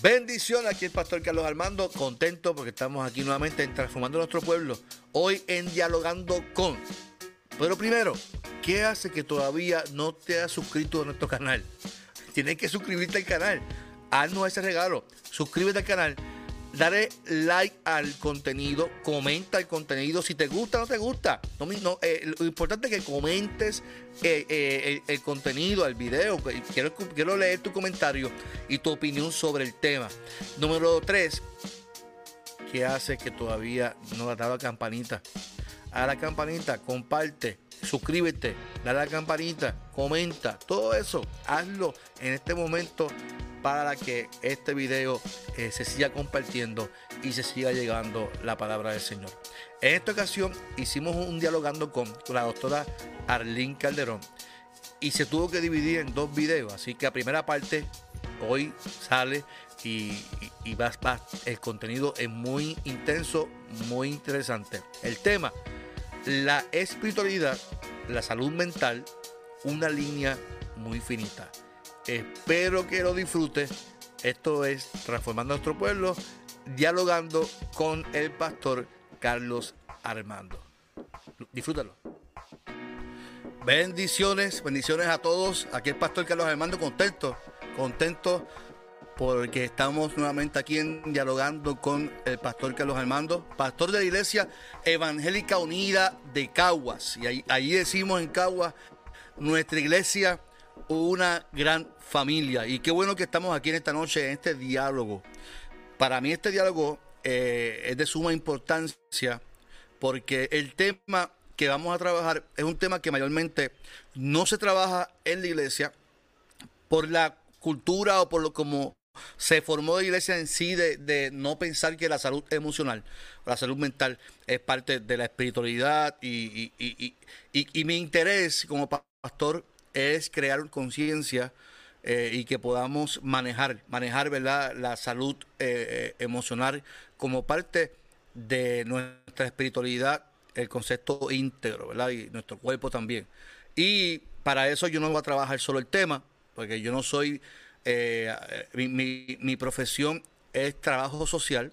Bendiciones, aquí el pastor Carlos Armando, contento porque estamos aquí nuevamente en Transformando Nuestro Pueblo, hoy en Dialogando con. Pero primero, ¿qué hace que todavía no te has suscrito a nuestro canal? Tienes que suscribirte al canal, haznos ese regalo, suscríbete al canal Dale like al contenido, comenta el contenido. Si te gusta o no te gusta. Eh, lo importante es que comentes eh, eh, el, contenido, el video. Quiero, quiero leer tu comentario y tu opinión sobre el tema. Número 3. ¿Qué hace que todavía no ha dado la campanita? A la campanita, comparte, suscríbete, dale a la campanita, comenta, todo eso, hazlo en este momento para que este video eh, se siga compartiendo y se siga llegando la palabra del Señor. En esta ocasión hicimos un dialogando con, la doctora Arlene Calderón y se tuvo que dividir en dos videos, así que la primera parte hoy sale y, va, va, el contenido es muy intenso, muy interesante. El tema, la espiritualidad, la salud mental, una línea muy finita. Espero que lo disfrutes. Esto es Transformando Nuestro Pueblo, dialogando con el pastor Carlos Armando. Disfrútalo. Bendiciones, bendiciones a todos. Aquí el pastor Carlos Armando contento, contento porque estamos nuevamente aquí en, dialogando con el pastor Carlos Armando, pastor de la Iglesia Evangélica Unida de Caguas. Y ahí, ahí decimos en Caguas, nuestra iglesia una gran familia. Y qué bueno que estamos aquí en esta noche, en este diálogo. Para mí este diálogo eh, es de suma importancia porque el tema que vamos a trabajar es un tema que mayormente no se trabaja en la iglesia por la cultura o por lo como se formó la iglesia en sí de, no pensar que la salud emocional, la salud mental es parte de la espiritualidad y, y mi interés como pastor es crear conciencia eh, y que podamos manejar, manejar ¿verdad? la salud eh, eh, emocional como parte de nuestra espiritualidad, el concepto íntegro, ¿verdad? Y nuestro cuerpo también. Y para eso yo no voy a trabajar solo el tema, porque yo no soy, mi, mi, profesión es trabajo social.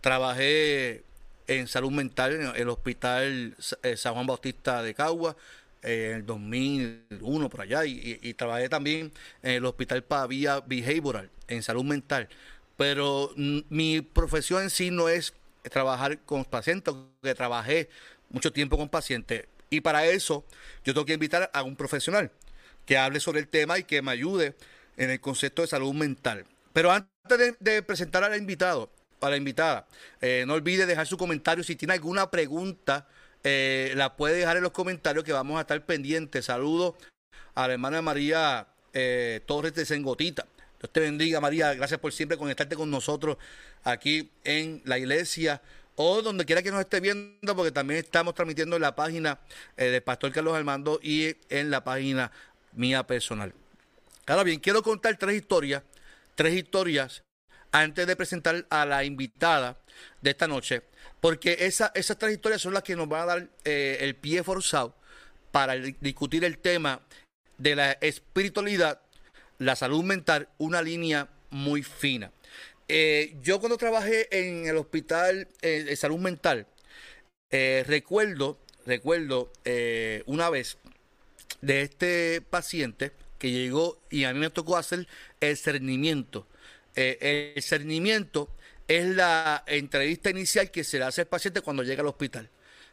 Trabajé en salud mental en el Hospital San Juan Bautista de Cagua, en el 2001 por allá y, trabajé también en el Hospital Pavía Behavioral, en salud mental. Pero mi profesión en sí no es trabajar con pacientes, que trabajé mucho tiempo con pacientes. Y para eso yo tengo que invitar a un profesional que hable sobre el tema y que me ayude en el concepto de salud mental. Pero antes de, presentar al invitado, a la invitada, eh, no olvide dejar su comentario si tiene alguna pregunta eh, la puede dejar en los comentarios que vamos a estar pendientes. Saludos a la hermana María eh, Torres de Sengotita. Dios te bendiga, María. Gracias por siempre conectarte con nosotros aquí en la iglesia o donde quiera que nos esté viendo, porque también estamos transmitiendo en la página eh, del Pastor Carlos Armando y en la página mía personal. Ahora bien, quiero contar tres historias, tres historias antes de presentar a la invitada de esta noche porque esa, esas tres historias son las que nos van a dar eh, el pie forzado para discutir el tema de la espiritualidad, la salud mental, una línea muy fina. Eh, yo cuando trabajé en el hospital eh, de salud mental, recuerdo, recuerdo una vez de este paciente que llegó y a mí me tocó hacer el cernimiento. el cernimiento es la entrevista inicial que se le hace al paciente cuando llega al hospital.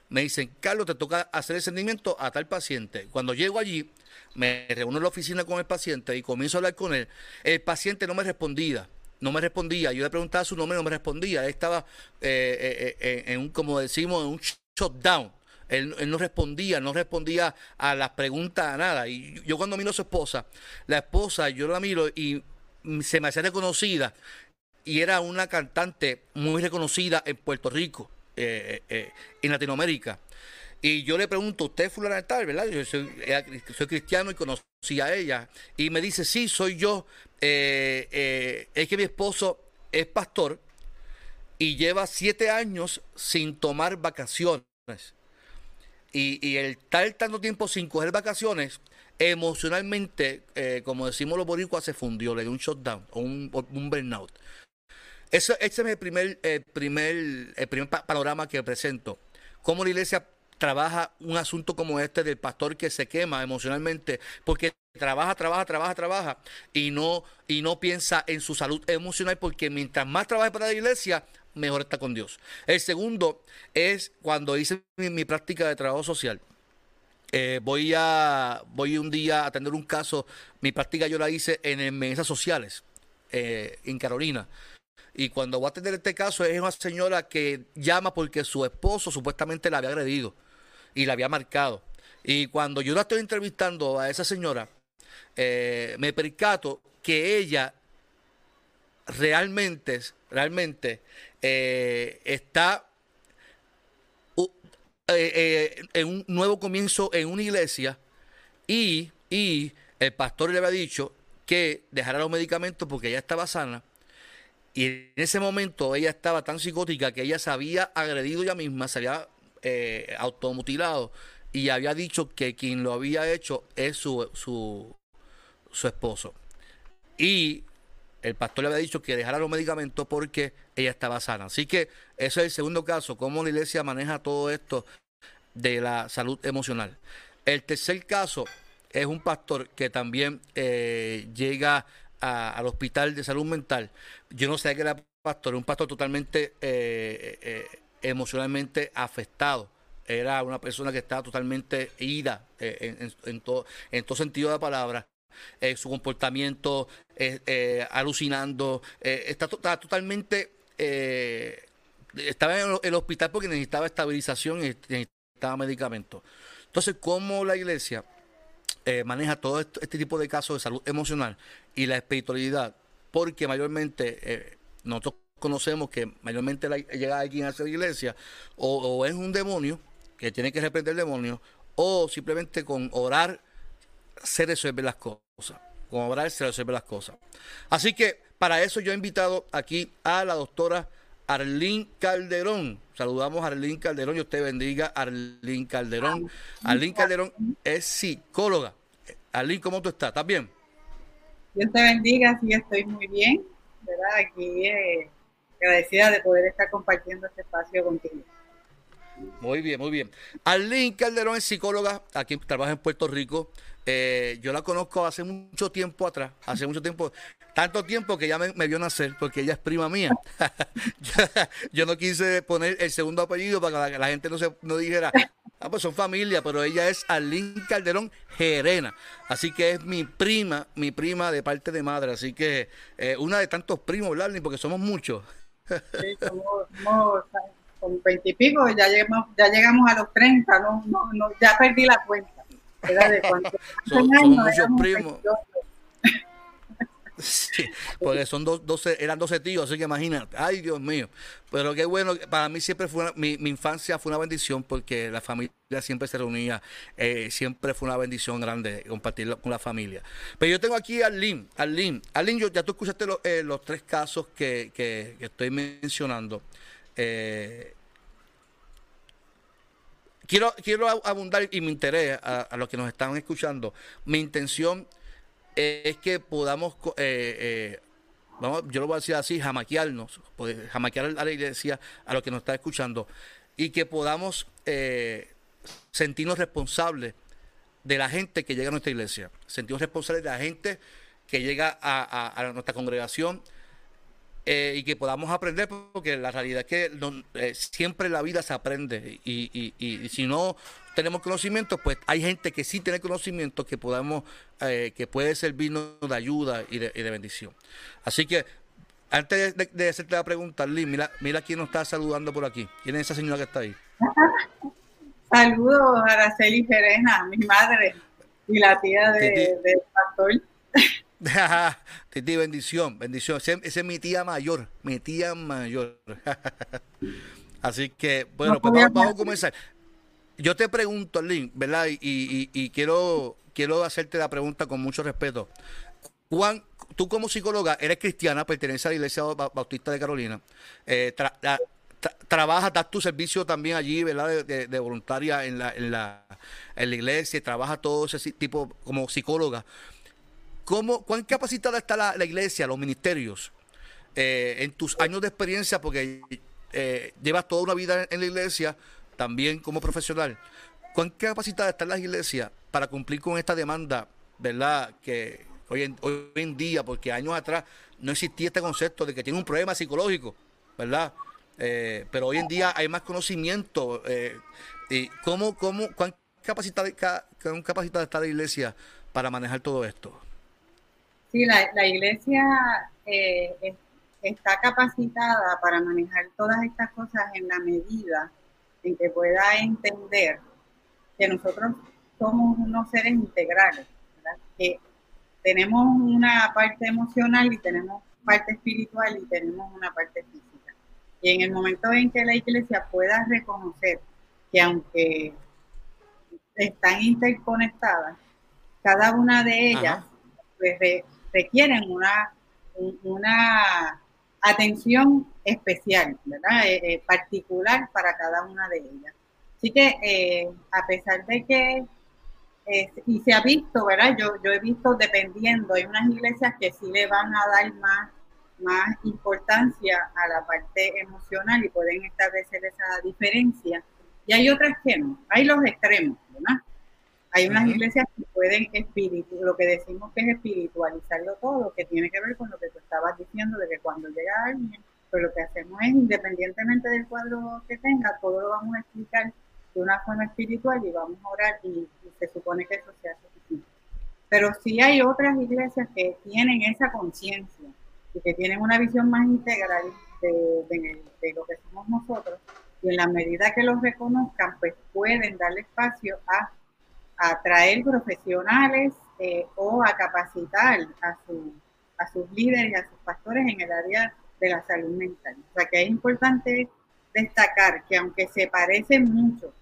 Me dicen, Carlos, te toca hacer el seguimiento a tal paciente. Cuando llego allí, me reúno en la oficina con el paciente y comienzo a hablar con él. El paciente no me respondía, no me respondía. Yo le preguntaba su nombre, no me respondía. Él estaba eh, eh, eh, en un, como decimos, en un shutdown. Él, él, no respondía, no respondía a las preguntas, a nada. Y yo cuando miro a su esposa, la esposa, yo la miro y se me hace reconocida y era una cantante muy reconocida en Puerto Rico, eh, eh, en Latinoamérica. Y yo le pregunto, ¿usted es fulana verdad? Yo soy, cristiano y conocí a ella. Y me dice, sí, soy yo. Eh, es que mi esposo es pastor y lleva siete años sin tomar vacaciones. Y, y el tal tanto tiempo sin coger vacaciones, emocionalmente, como decimos los boricuas, se fundió, le dio un shutdown o un burnout. Ese es el primer, el primer, el primer panorama que presento. Cómo la iglesia trabaja un asunto como este del pastor que se quema emocionalmente porque trabaja, trabaja, trabaja, trabaja y no, y no piensa en su salud emocional porque mientras más trabaje para la iglesia, mejor está con Dios. El segundo es cuando hice mi, práctica de trabajo social. Eh, voy a voy un día a atender un caso. Mi práctica yo la hice en mesas sociales eh, en Carolina. Y cuando voy a atender este caso es una señora que llama porque su esposo supuestamente la había agredido y la había marcado. Y cuando yo la estoy entrevistando a esa señora, eh, me percato que ella realmente, realmente eh, está eh, en un nuevo comienzo en una iglesia y, y el pastor le había dicho que dejara los medicamentos porque ella estaba sana. Y en ese momento ella estaba tan psicótica que ella se había agredido ella misma, se había automutilado y había dicho que quien lo había hecho es su, su, su esposo. Y el pastor le había dicho que dejara los medicamentos porque ella estaba sana. Así que ese es el segundo caso, cómo la iglesia maneja todo esto de la salud emocional. El tercer caso es un pastor que también eh, llega al hospital de salud mental. Yo no sé qué era pastor, un pastor totalmente eh, eh, emocionalmente afectado. Era una persona que estaba totalmente ida en, en, todo, en todo sentido de la palabra. Eh, su comportamiento, eh, eh, alucinando, está, totalmente, estaba en el hospital porque necesitaba estabilización y necesitaba medicamentos. Entonces, ¿cómo la iglesia maneja todo este tipo de casos de salud emocional y la espiritualidad? Porque mayormente nosotros conocemos que mayormente llega alguien a la iglesia o, es un demonio que tiene que reprender el demonio o simplemente con orar se resuelven las cosas. Con obrar se resuelven las cosas. Así que para eso yo he invitado aquí a la doctora Arlín Calderón. Saludamos a Arlín Calderón y usted bendiga Arlín Calderón. Arlín Calderón es psicóloga. Arlín, ¿cómo tú estás? ¿Estás bien? Dios te bendiga, sí, estoy muy bien. ¿verdad? Aquí eh, agradecida de poder estar compartiendo este espacio contigo. Muy bien, muy bien. Arlene Calderón es psicóloga, aquí trabaja en Puerto Rico. Eh, yo la conozco hace mucho tiempo atrás, hace mucho tiempo, tanto tiempo que ya me, vio nacer, porque ella es prima mía. yo, no quise poner el segundo apellido para que la, gente no, se, no dijera, ah, pues son familia, pero ella es Arlene Calderón Gerena. Así que es mi prima, mi prima de parte de madre. Así que eh, una de tantos primos, Larly, porque somos muchos. sí, somos con veintipico, ya llegamos, ya llegamos a los 30, no, no, no, ya perdí la cuenta. Era de cuántos son, muchos primos. Sí, porque son dos, 12, eran 12 tíos, así que imagínate, ay Dios mío. Pero qué bueno, para mí siempre fue, mi, mi, infancia fue una bendición porque la familia siempre se reunía, eh, siempre fue una bendición grande compartirlo con la familia. Pero yo tengo aquí a Arlene, Arlene, Arlene yo, ya tú escuchaste eh, los tres casos que, que, que estoy mencionando. Eh, quiero, quiero abundar y me interés a, los que nos están escuchando. Mi intención es que podamos, eh, eh, vamos, yo lo voy a decir así, jamaquearnos, jamaquear a la iglesia, a los que nos están escuchando, y que podamos sentirnos responsables de la gente que llega a nuestra iglesia, sentirnos responsables de la gente que llega a nuestra congregación, eh, y que podamos aprender, porque la realidad es que eh, siempre la vida se aprende y, y, si no tenemos conocimiento, pues hay gente que sí tiene conocimiento que podamos, eh, que puede servirnos de ayuda y de, bendición. Así que antes de, hacerte la pregunta, Liz, mira, mira quién nos está saludando por aquí. ¿Quién es esa señora que está ahí? Saludos a Araceli Jerena, mi madre y la tía de, del pastor. Titi, bendición, bendición. Esa es mi tía mayor, mi tía mayor. Así que, bueno, pues vamos, a comenzar. Yo te pregunto, Lynn, ¿verdad? Y, quiero, quiero hacerte la pregunta con mucho respeto. Juan, tú como psicóloga eres cristiana, perteneces a la Iglesia Bautista de Carolina. Eh, trabajas, das tu servicio también allí, ¿verdad? De, voluntaria en la, en, la, en la iglesia, trabajas todo ese tipo como psicóloga. ¿Cómo, ¿Cuán capacitada está la, iglesia, los ministerios, eh, en tus años de experiencia, porque eh, llevas toda una vida en la iglesia, también como profesional, ¿cuán capacitada están las iglesias para cumplir con esta demanda, verdad? Que hoy en, día, porque años atrás no existía este concepto de que tiene un problema psicológico, ¿verdad? Eh, pero hoy en día hay más conocimiento. y ¿cómo, cómo, ¿Cuán capacitada, cuán capacitada está la iglesia para manejar todo esto? Sí, la, la iglesia eh, está capacitada para manejar todas estas cosas en la medida en que pueda entender que nosotros somos unos seres integrales, que tenemos una parte emocional y tenemos parte espiritual y tenemos una parte física. Y en el momento en que la iglesia pueda reconocer que aunque están interconectadas, cada una de ellas pues, requieren una, una atención especial, ¿verdad? Eh, eh, particular para cada una de ellas. Así que eh, a pesar de que, y se ha visto, ¿verdad? Yo, yo he visto dependiendo, hay unas iglesias que sí le van a dar más, más importancia a la parte emocional y pueden establecer esa diferencia. Y hay otras que no, hay los extremos, ¿verdad? Hay unas iglesias que pueden espíritu, lo que decimos que es espiritualizarlo todo, que tiene que ver con lo que tú estabas diciendo, de que cuando llega alguien, pues lo que hacemos es, independientemente del cuadro que tenga, todo lo vamos a explicar de una forma espiritual y vamos a orar y, se supone que eso sea suficiente. Pero sí hay otras iglesias que tienen esa conciencia y que tienen una visión más integral de, de, lo que somos nosotros y en la medida que los reconozcan, pues pueden darle espacio a atraer profesionales eh, o a capacitar a, su, a sus líderes y a sus pastores en el área de la salud mental. O sea que es importante destacar que aunque se parecen mucho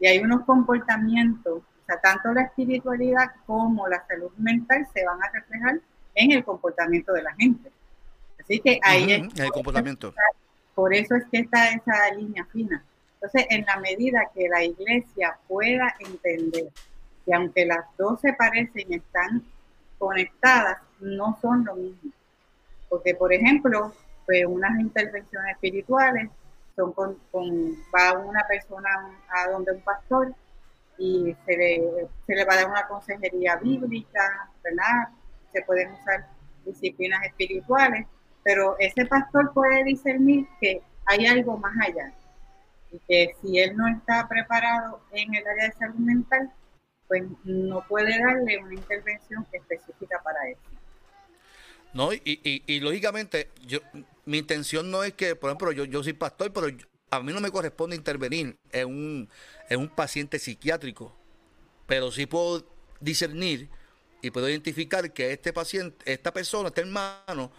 y hay unos comportamientos, o sea, tanto la espiritualidad como la salud mental se van a reflejar en el comportamiento de la gente. Así que ahí es, el comportamiento. Por eso es que está esa línea fina. Entonces, en la medida que la iglesia pueda entender y aunque las dos se parecen, están conectadas, no son lo mismo. Porque, por ejemplo, pues unas intervenciones espirituales son con, va una persona a donde un pastor y se le, se le va a dar una consejería bíblica, ¿verdad? Se pueden usar disciplinas espirituales, pero ese pastor puede discernir que hay algo más allá y que si él no está preparado en el área de salud mental, pues no puede darle una intervención específica para eso. No, y, y, lógicamente, yo, mi intención no es que, por ejemplo, yo, yo soy pastor, pero a mí no me corresponde intervenir en un, un paciente psiquiátrico, pero sí puedo discernir y puedo identificar que este paciente, esta persona, este hermano,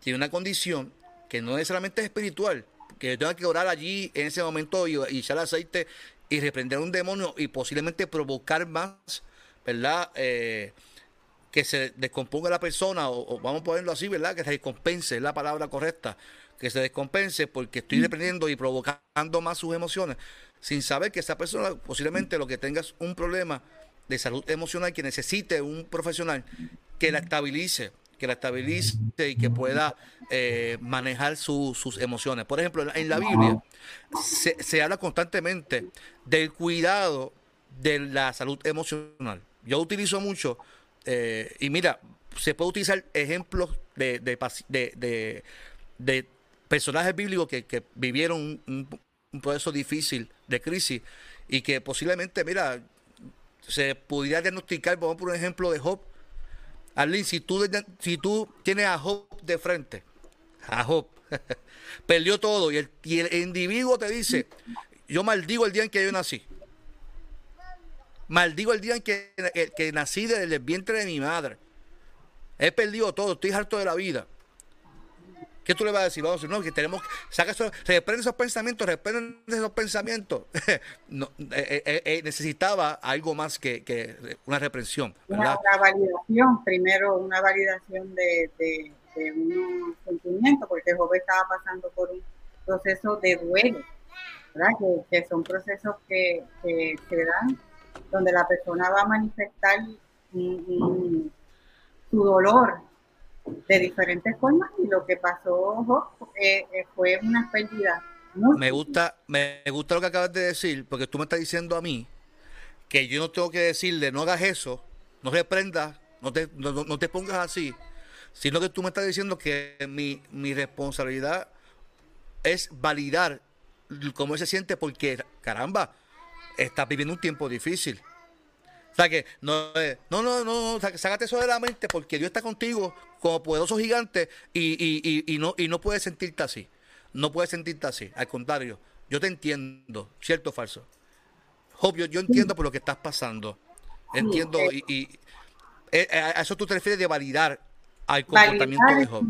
tiene una condición que no necesariamente es espiritual, que yo tenga que orar allí en ese momento y, y echar aceite y reprender a un demonio y posiblemente provocar más, ¿verdad? Eh, que se descomponga la persona, o, vamos a ponerlo así, ¿verdad? Que se descompense, es la palabra correcta, que se descompense porque estoy reprendiendo y provocando más sus emociones, sin saber que esa persona posiblemente lo que tenga es un problema de salud emocional que necesite un profesional que la estabilice, que la estabilice y que pueda eh, manejar sus emociones. Por ejemplo, en la Biblia se, habla constantemente del cuidado de la salud emocional. Yo utilizo mucho, eh, y mira, se puede utilizar ejemplos de, de, de, personajes bíblicos que, vivieron un, un proceso difícil de crisis y que posiblemente, mira, se pudiera diagnosticar, vamos por un ejemplo de Job, Arlene, si tú, si tienes a Job de frente, a Job, perdió todo y el, individuo te dice, yo maldigo el día en que yo nací. Maldigo el día en que, que, nací desde el vientre de mi madre. He perdido todo, estoy harto de la vida. ¿Qué tú le vas a decir? Vamos a decir, no, que tenemos, saca eso, reprende esos pensamientos, reprende esos pensamientos. no, eh, eh, eh, necesitaba algo más que, una reprensión. Una, validación, primero una validación de, de, de un sentimiento, porque Job estaba pasando por un proceso de duelo, ¿verdad? Que, son procesos que, se dan donde la persona va a manifestar su dolor de diferentes formas y lo que pasó eh, eh, fue una pérdida. me gusta, me gusta lo que acabas de decir, porque tú me estás diciendo a mí que yo no tengo que decirle no hagas eso, no reprendas, no te, no, te pongas así, sino que tú me estás diciendo que mi, mi responsabilidad es validar cómo se siente porque, caramba, está viviendo un tiempo difícil. O sea que no, no, no, no, sácate eso de la mente porque Dios está contigo como poderoso gigante y, y, y, no, y no puedes sentirte así. No puedes sentirte así. Al contrario, yo te entiendo, ¿cierto o falso? Obvio, yo entiendo por lo que estás pasando. Entiendo y, y eh, a eso tú te refieres de validar al comportamiento de Job.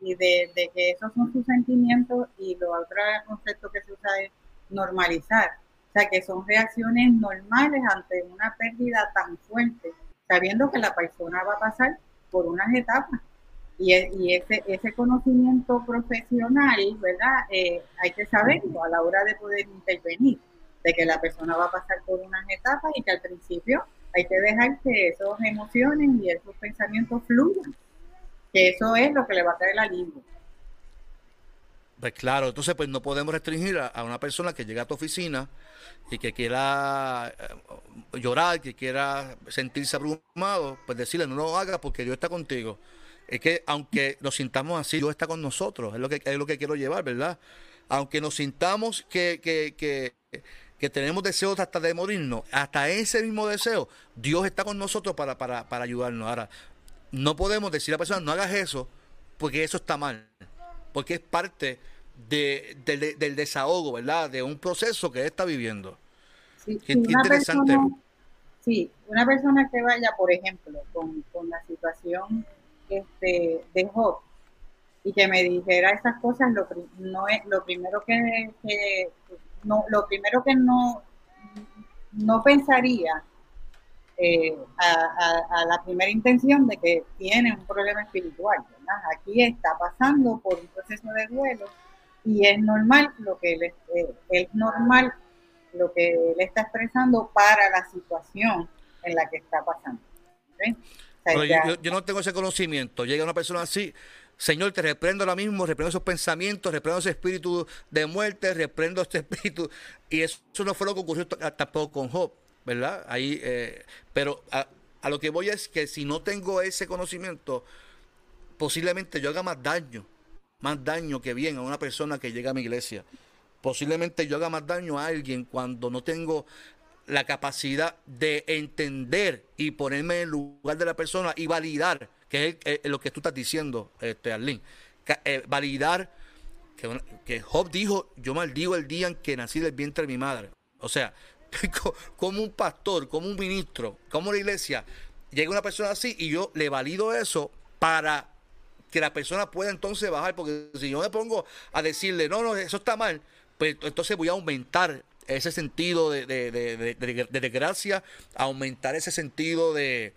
Y, de, de, que esos son sus sentimientos y lo otro concepto que se usa es normalizar. O sea, que son reacciones normales ante una pérdida tan fuerte, sabiendo que la persona va a pasar por unas etapas. Y, ese, ese conocimiento profesional, ¿verdad? Eh, hay que saberlo a la hora de poder intervenir, de que la persona va a pasar por unas etapas y que al principio hay que dejar que esas emociones y esos pensamientos fluyan, que eso es lo que le va a traer la lengua. Pues claro, entonces pues no podemos restringir a, una persona que llega a tu oficina y que quiera eh, llorar, que quiera sentirse abrumado, pues decirle no lo hagas porque Dios está contigo. Es que aunque nos sintamos así, Dios está con nosotros, es lo que, es lo que quiero llevar, ¿verdad? Aunque nos sintamos que, que, que, que tenemos deseos hasta de morirnos, hasta ese mismo deseo, Dios está con nosotros para, para, para ayudarnos. Ahora, no podemos decir a la persona, no hagas eso, porque eso está mal, porque es parte de, del desahogo, ¿verdad? De un proceso que está viviendo. Sí, interesante. sí, una persona que vaya, por ejemplo, con, la situación este, de Job y que me dijera esas cosas, lo, no es, lo primero que, no, lo primero que no, no pensaría eh, a, la primera intención de que tiene un problema espiritual. Aquí está pasando por un proceso de duelo y es normal lo que él, eh, es normal lo que él está expresando para la situación en la que está pasando. yo, no tengo ese conocimiento. Llega una persona así, Señor, te reprendo ahora mismo, reprendo esos pensamientos, reprendo ese espíritu de muerte, reprendo este espíritu. Y eso no fue lo que ocurrió tampoco con Job, ¿verdad? Ahí, eh, pero a, a lo que voy es que si no tengo ese conocimiento, posiblemente yo haga más daño más daño que bien a una persona que llega a mi iglesia. Posiblemente yo haga más daño a alguien cuando no tengo la capacidad de entender y ponerme en lugar de la persona y validar, que es lo que tú estás diciendo, este, Arlene. Eh, validar que, que, Job dijo, yo maldigo el día en que nací del vientre de mi madre. O sea, como un pastor, como un ministro, como la iglesia, llega una persona así y yo le valido eso para que la persona pueda entonces bajar, porque si yo me pongo a decirle, no, no, eso está mal, pues entonces voy a aumentar ese sentido de, de, desgracia, aumentar ese sentido de,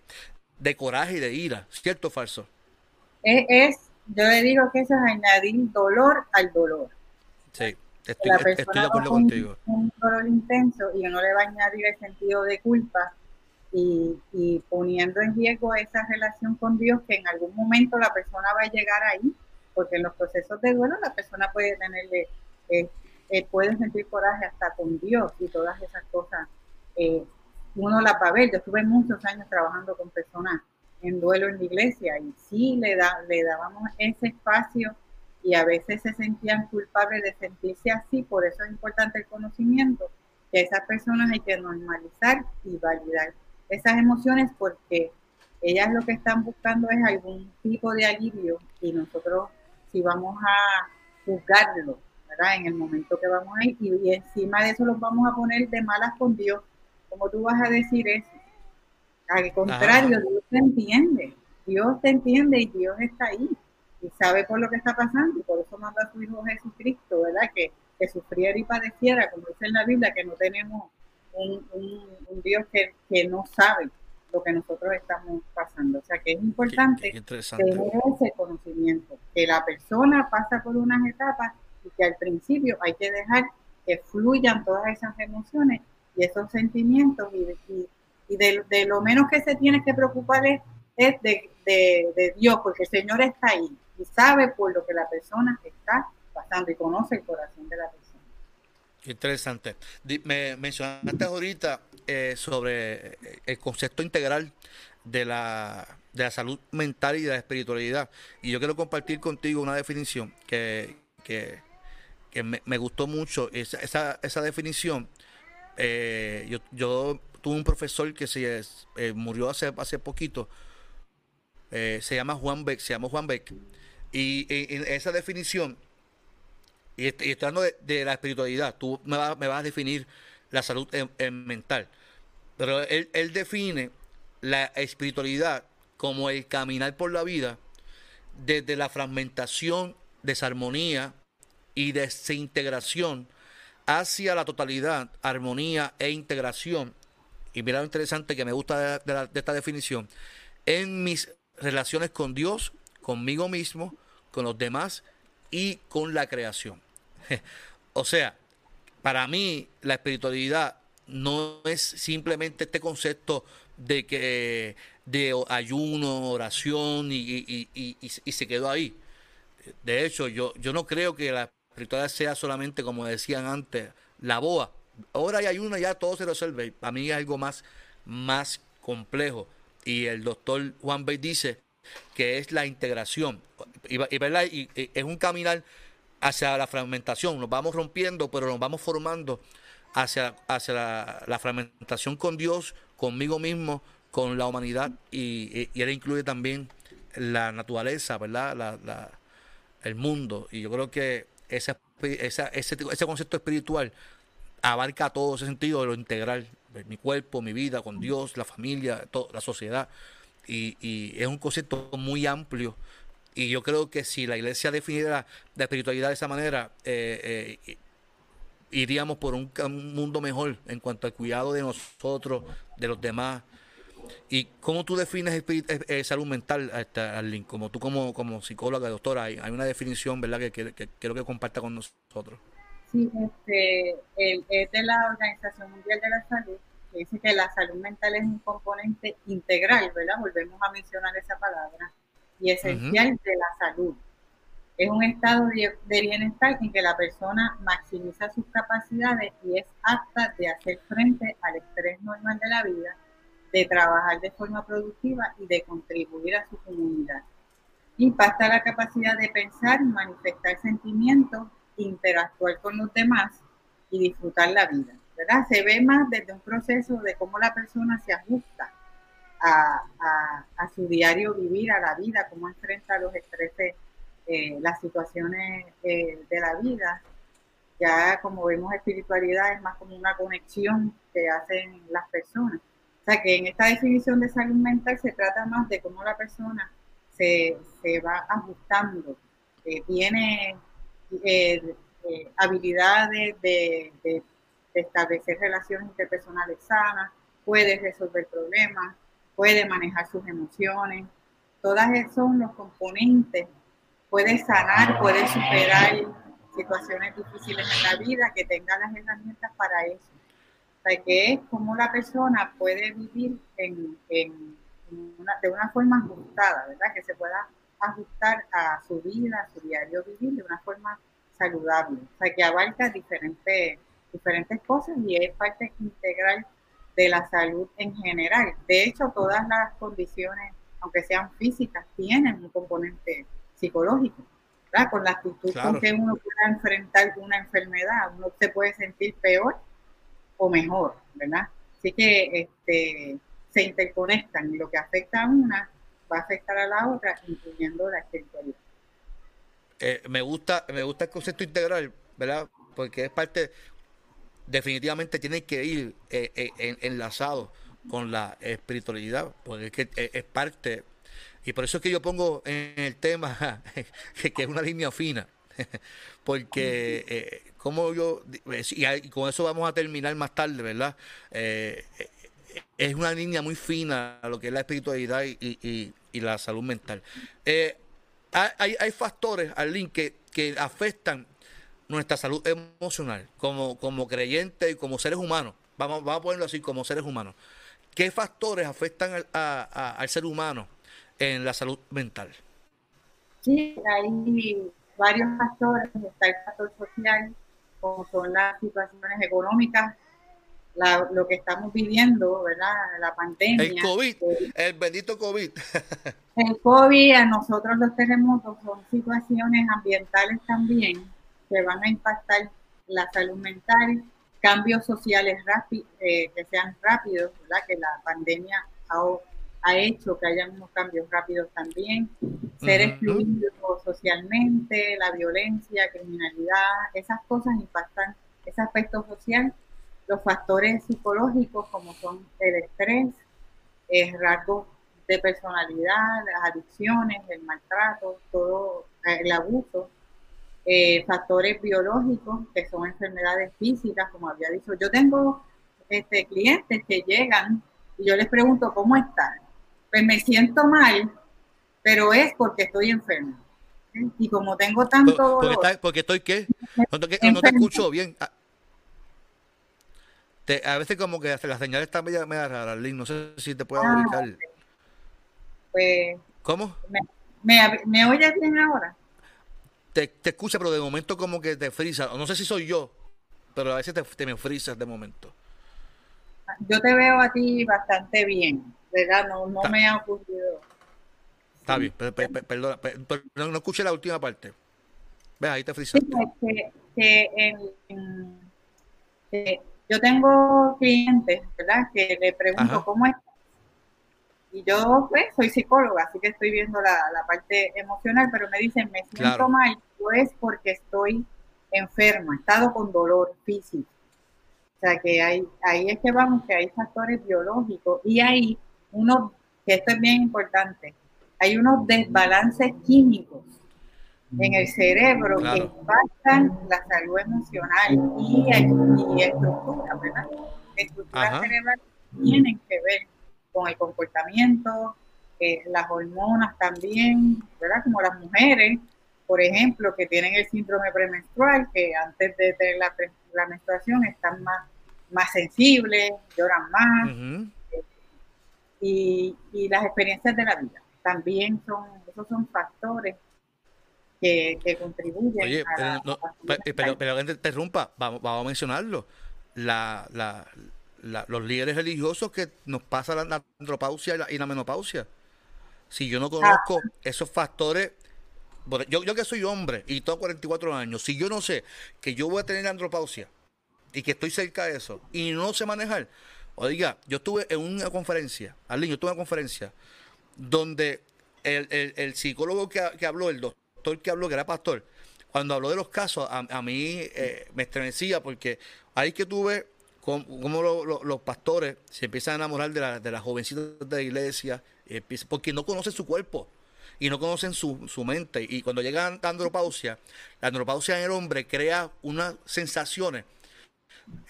coraje y de ira, ¿cierto o falso? Es, yo le digo que eso es añadir dolor al dolor. Sí, estoy, estoy de acuerdo contigo. Un dolor intenso y uno le va a añadir el sentido de culpa y, poniendo en riesgo esa relación con Dios que en algún momento la persona va a llegar ahí, porque en los procesos de duelo la persona puede tenerle, eh, eh, puede sentir coraje hasta con Dios y todas esas cosas. Eh, uno las va a ver. Yo estuve muchos años trabajando con personas en duelo en la iglesia y sí le, da, le dábamos ese espacio y a veces se sentían culpables de sentirse así, por eso es importante el conocimiento, que esas personas hay que normalizar y validar esas emociones porque ellas lo que están buscando es algún tipo de alivio y nosotros si vamos a juzgarlo, ¿verdad? En el momento que vamos a ir y, encima de eso los vamos a poner de malas con Dios, ¿cómo tú vas a decir eso? Al contrario, Dios te entiende, Dios te entiende y Dios está ahí y sabe por lo que está pasando y por eso manda a su Hijo Jesucristo, ¿verdad? Que, que sufriera y padeciera, como dice en la Biblia, que no tenemos un, Dios que, que, no sabe lo que nosotros estamos pasando. O sea que es importante tener ese conocimiento, que la persona pasa por unas etapas y que al principio hay que dejar que fluyan todas esas emociones y esos sentimientos y, y, de, de, lo menos que se tiene que preocupar es, de, de, Dios, porque el Señor está ahí y sabe por lo que la persona está pasando y conoce el corazón de la persona. Interesante. Me mencionaste ahorita eh, sobre el concepto integral de la, de la salud mental y de la espiritualidad. Y yo quiero compartir contigo una definición que, que, me, gustó mucho. Esa, esa, esa definición, eh, yo, yo, tuve un profesor que se eh, murió hace, hace poquito, eh, se llama Juan Beck, se llama Juan Beck. Y esa definición, y, estoy hablando de, la espiritualidad, tú me vas, me vas a definir la salud mental. Pero él, él define la espiritualidad como el caminar por la vida desde la fragmentación, desarmonía y desintegración hacia la totalidad, armonía e integración. Y mira lo interesante que me gusta de, esta definición. En mis relaciones con Dios, conmigo mismo, con los demás y con la creación. o sea, para mí la espiritualidad no es simplemente este concepto de que de ayuno, oración y, y, se quedó ahí. De hecho, yo, yo no creo que la espiritualidad sea solamente, como decían antes, la boa. Ahora hay ayuno, ya todo se resuelve. Para mí es algo más, más complejo. Y el doctor Juan Bay dice que es la integración. Y, ¿verdad? y es un caminar hacia la fragmentación. Nos vamos rompiendo, pero nos vamos formando hacia, hacia la fragmentación con Dios, conmigo mismo, con la humanidad y, él incluye también la naturaleza, ¿verdad? La, el mundo. Y yo creo que ese, ese, concepto espiritual abarca todo ese sentido de lo integral, mi cuerpo, mi vida con Dios, la familia, toda la sociedad. Y, y, es un concepto muy amplio. Y yo creo que si la iglesia definiera la espiritualidad de esa manera, eh, eh, iríamos por un, mundo mejor en cuanto al cuidado de nosotros, de los demás, ¿Y cómo tú defines eh, salud mental, este, Arlene? Como tú como, como psicóloga, doctora, hay, una definición, ¿verdad?, que, que, quiero que comparta con nosotros. Sí, este, es de la Organización Mundial de la Salud, que dice que la salud mental es un componente integral, ¿verdad? Volvemos a mencionar esa palabra, y esencial de la salud. Es un estado de, de bienestar en que la persona maximiza sus capacidades y es apta de hacer frente al estrés normal de la vida de trabajar de forma productiva y de contribuir a su comunidad. Impacta la capacidad de pensar y manifestar sentimientos, interactuar con los demás y disfrutar la vida. ¿verdad? Se ve más desde un proceso de cómo la persona se ajusta a, su diario vivir, a la vida, cómo enfrenta los estreses, eh, las situaciones eh, de la vida. Ya como vemos espiritualidad es más como una conexión que hacen las personas. O sea que en esta definición de salud mental se trata más de cómo la persona se, va ajustando, tiene eh, eh, habilidades de, establecer relaciones interpersonales sanas, puede resolver problemas, puede manejar sus emociones. Todas esos son los componentes. Puede sanar, puede superar situaciones difíciles en la vida, que tenga las herramientas para eso que es cómo la persona puede vivir en, de una forma ajustada, ¿verdad? Que se pueda ajustar a su vida, a su diario vivir de una forma saludable. O sea, que abarca diferentes, diferentes cosas y es parte integral de la salud en general. De hecho, todas las condiciones, aunque sean físicas, tienen un componente psicológico. ¿verdad? Con la actitud con que uno pueda enfrentar una enfermedad, uno se puede sentir peor o mejor, ¿verdad? Así que este, se interconectan y lo que afecta a una va a afectar a la otra, incluyendo la espiritualidad. Eh, me gusta me gusta el concepto integral, ¿verdad? Porque es parte, definitivamente tiene que ir eh, eh, enlazado con la espiritualidad, porque es que es parte, y por eso es que yo pongo en el tema que es una línea fina, porque como yo, y, con eso vamos a terminar más tarde, ¿verdad? Eh, eh, es una línea muy fina lo que es la espiritualidad y, la salud mental. Eh, hay, hay, factores, Arlene, que, que afectan nuestra salud emocional como, como creyentes y como seres humanos. Vamos, vamos a ponerlo así, como seres humanos. ¿Qué factores afectan al, al ser humano en la salud mental? Sí, hay varios factores. Está el factor social, como son las situaciones económicas, lo que estamos viviendo, ¿verdad? La pandemia. El COVID, el bendito COVID. el COVID, a nosotros los terremotos son situaciones ambientales también que van a impactar la salud mental, cambios sociales eh, que sean rápidos, ¿verdad? Que la pandemia ha, ha, hecho que haya unos cambios rápidos también, ser excluidos socialmente, la violencia, criminalidad, esas cosas impactan ese aspecto social. Los factores psicológicos como son el estrés, el rasgos de personalidad, las adicciones, el maltrato, todo eh, el abuso, eh, factores biológicos que son enfermedades físicas, como había dicho. Yo tengo este, clientes que llegan y yo les pregunto cómo están. Pues me siento mal, pero es porque estoy enfermo. Y como tengo tanto Porque, estoy qué? No te, no te escucho bien. Ah, a veces como que la señal está media, media rara, Link. No sé si te puedo ah, ubicar. Pues, ¿Cómo? Me, me, oyes bien ahora? Te, te, escucha, pero de momento como que te frisa. No sé si soy yo, pero a veces te, me frisas de momento. Yo te veo a ti bastante bien, ¿verdad? No, no me ha ocurrido. Está bien, perdona, no, escuché la última parte. Ve, ahí te frisas. Sí, pues, que, que en, yo tengo clientes, ¿verdad? Que le pregunto cómo estás. Y yo, pues, soy psicóloga, así que estoy viendo la, parte emocional, pero me dicen, me siento mal, pues porque estoy enferma, he estado con dolor físico. O sea, que hay, ahí es que vamos, que hay factores biológicos y hay unos, que esto es bien importante, hay unos desbalances químicos en el cerebro que impactan la salud emocional y, y estructuras, ¿verdad? Estructuras cerebrales tienen que ver con el comportamiento, eh, las hormonas también, ¿verdad? Como las mujeres, por ejemplo, que tienen el síndrome premenstrual, que antes de tener la, la menstruación están más, más sensibles, lloran más, y, y las experiencias de la vida también son, esos son factores que, contribuyen Oye, a pero, pero, te interrumpa, vamos, vamos a mencionarlo. La, la, los líderes religiosos que nos pasa la andropausia y la, menopausia. Si yo no conozco ah. esos factores, yo, yo que soy hombre y tengo 44 años, si yo no sé que yo voy a tener andropausia y que estoy cerca de eso y no sé manejar, oiga, yo estuve en una conferencia, Arlene, yo estuve en una conferencia donde el, el, el psicólogo que, que habló, el doctor, que habló, que era pastor, cuando habló de los casos, a, mí eh, me estremecía porque ahí que tuve como, los pastores se empiezan a enamorar de, la, de las jovencitas de la iglesia, porque no conocen su cuerpo y no conocen su, su mente. Y cuando llega la andropausia, la andropausia en el hombre crea unas sensaciones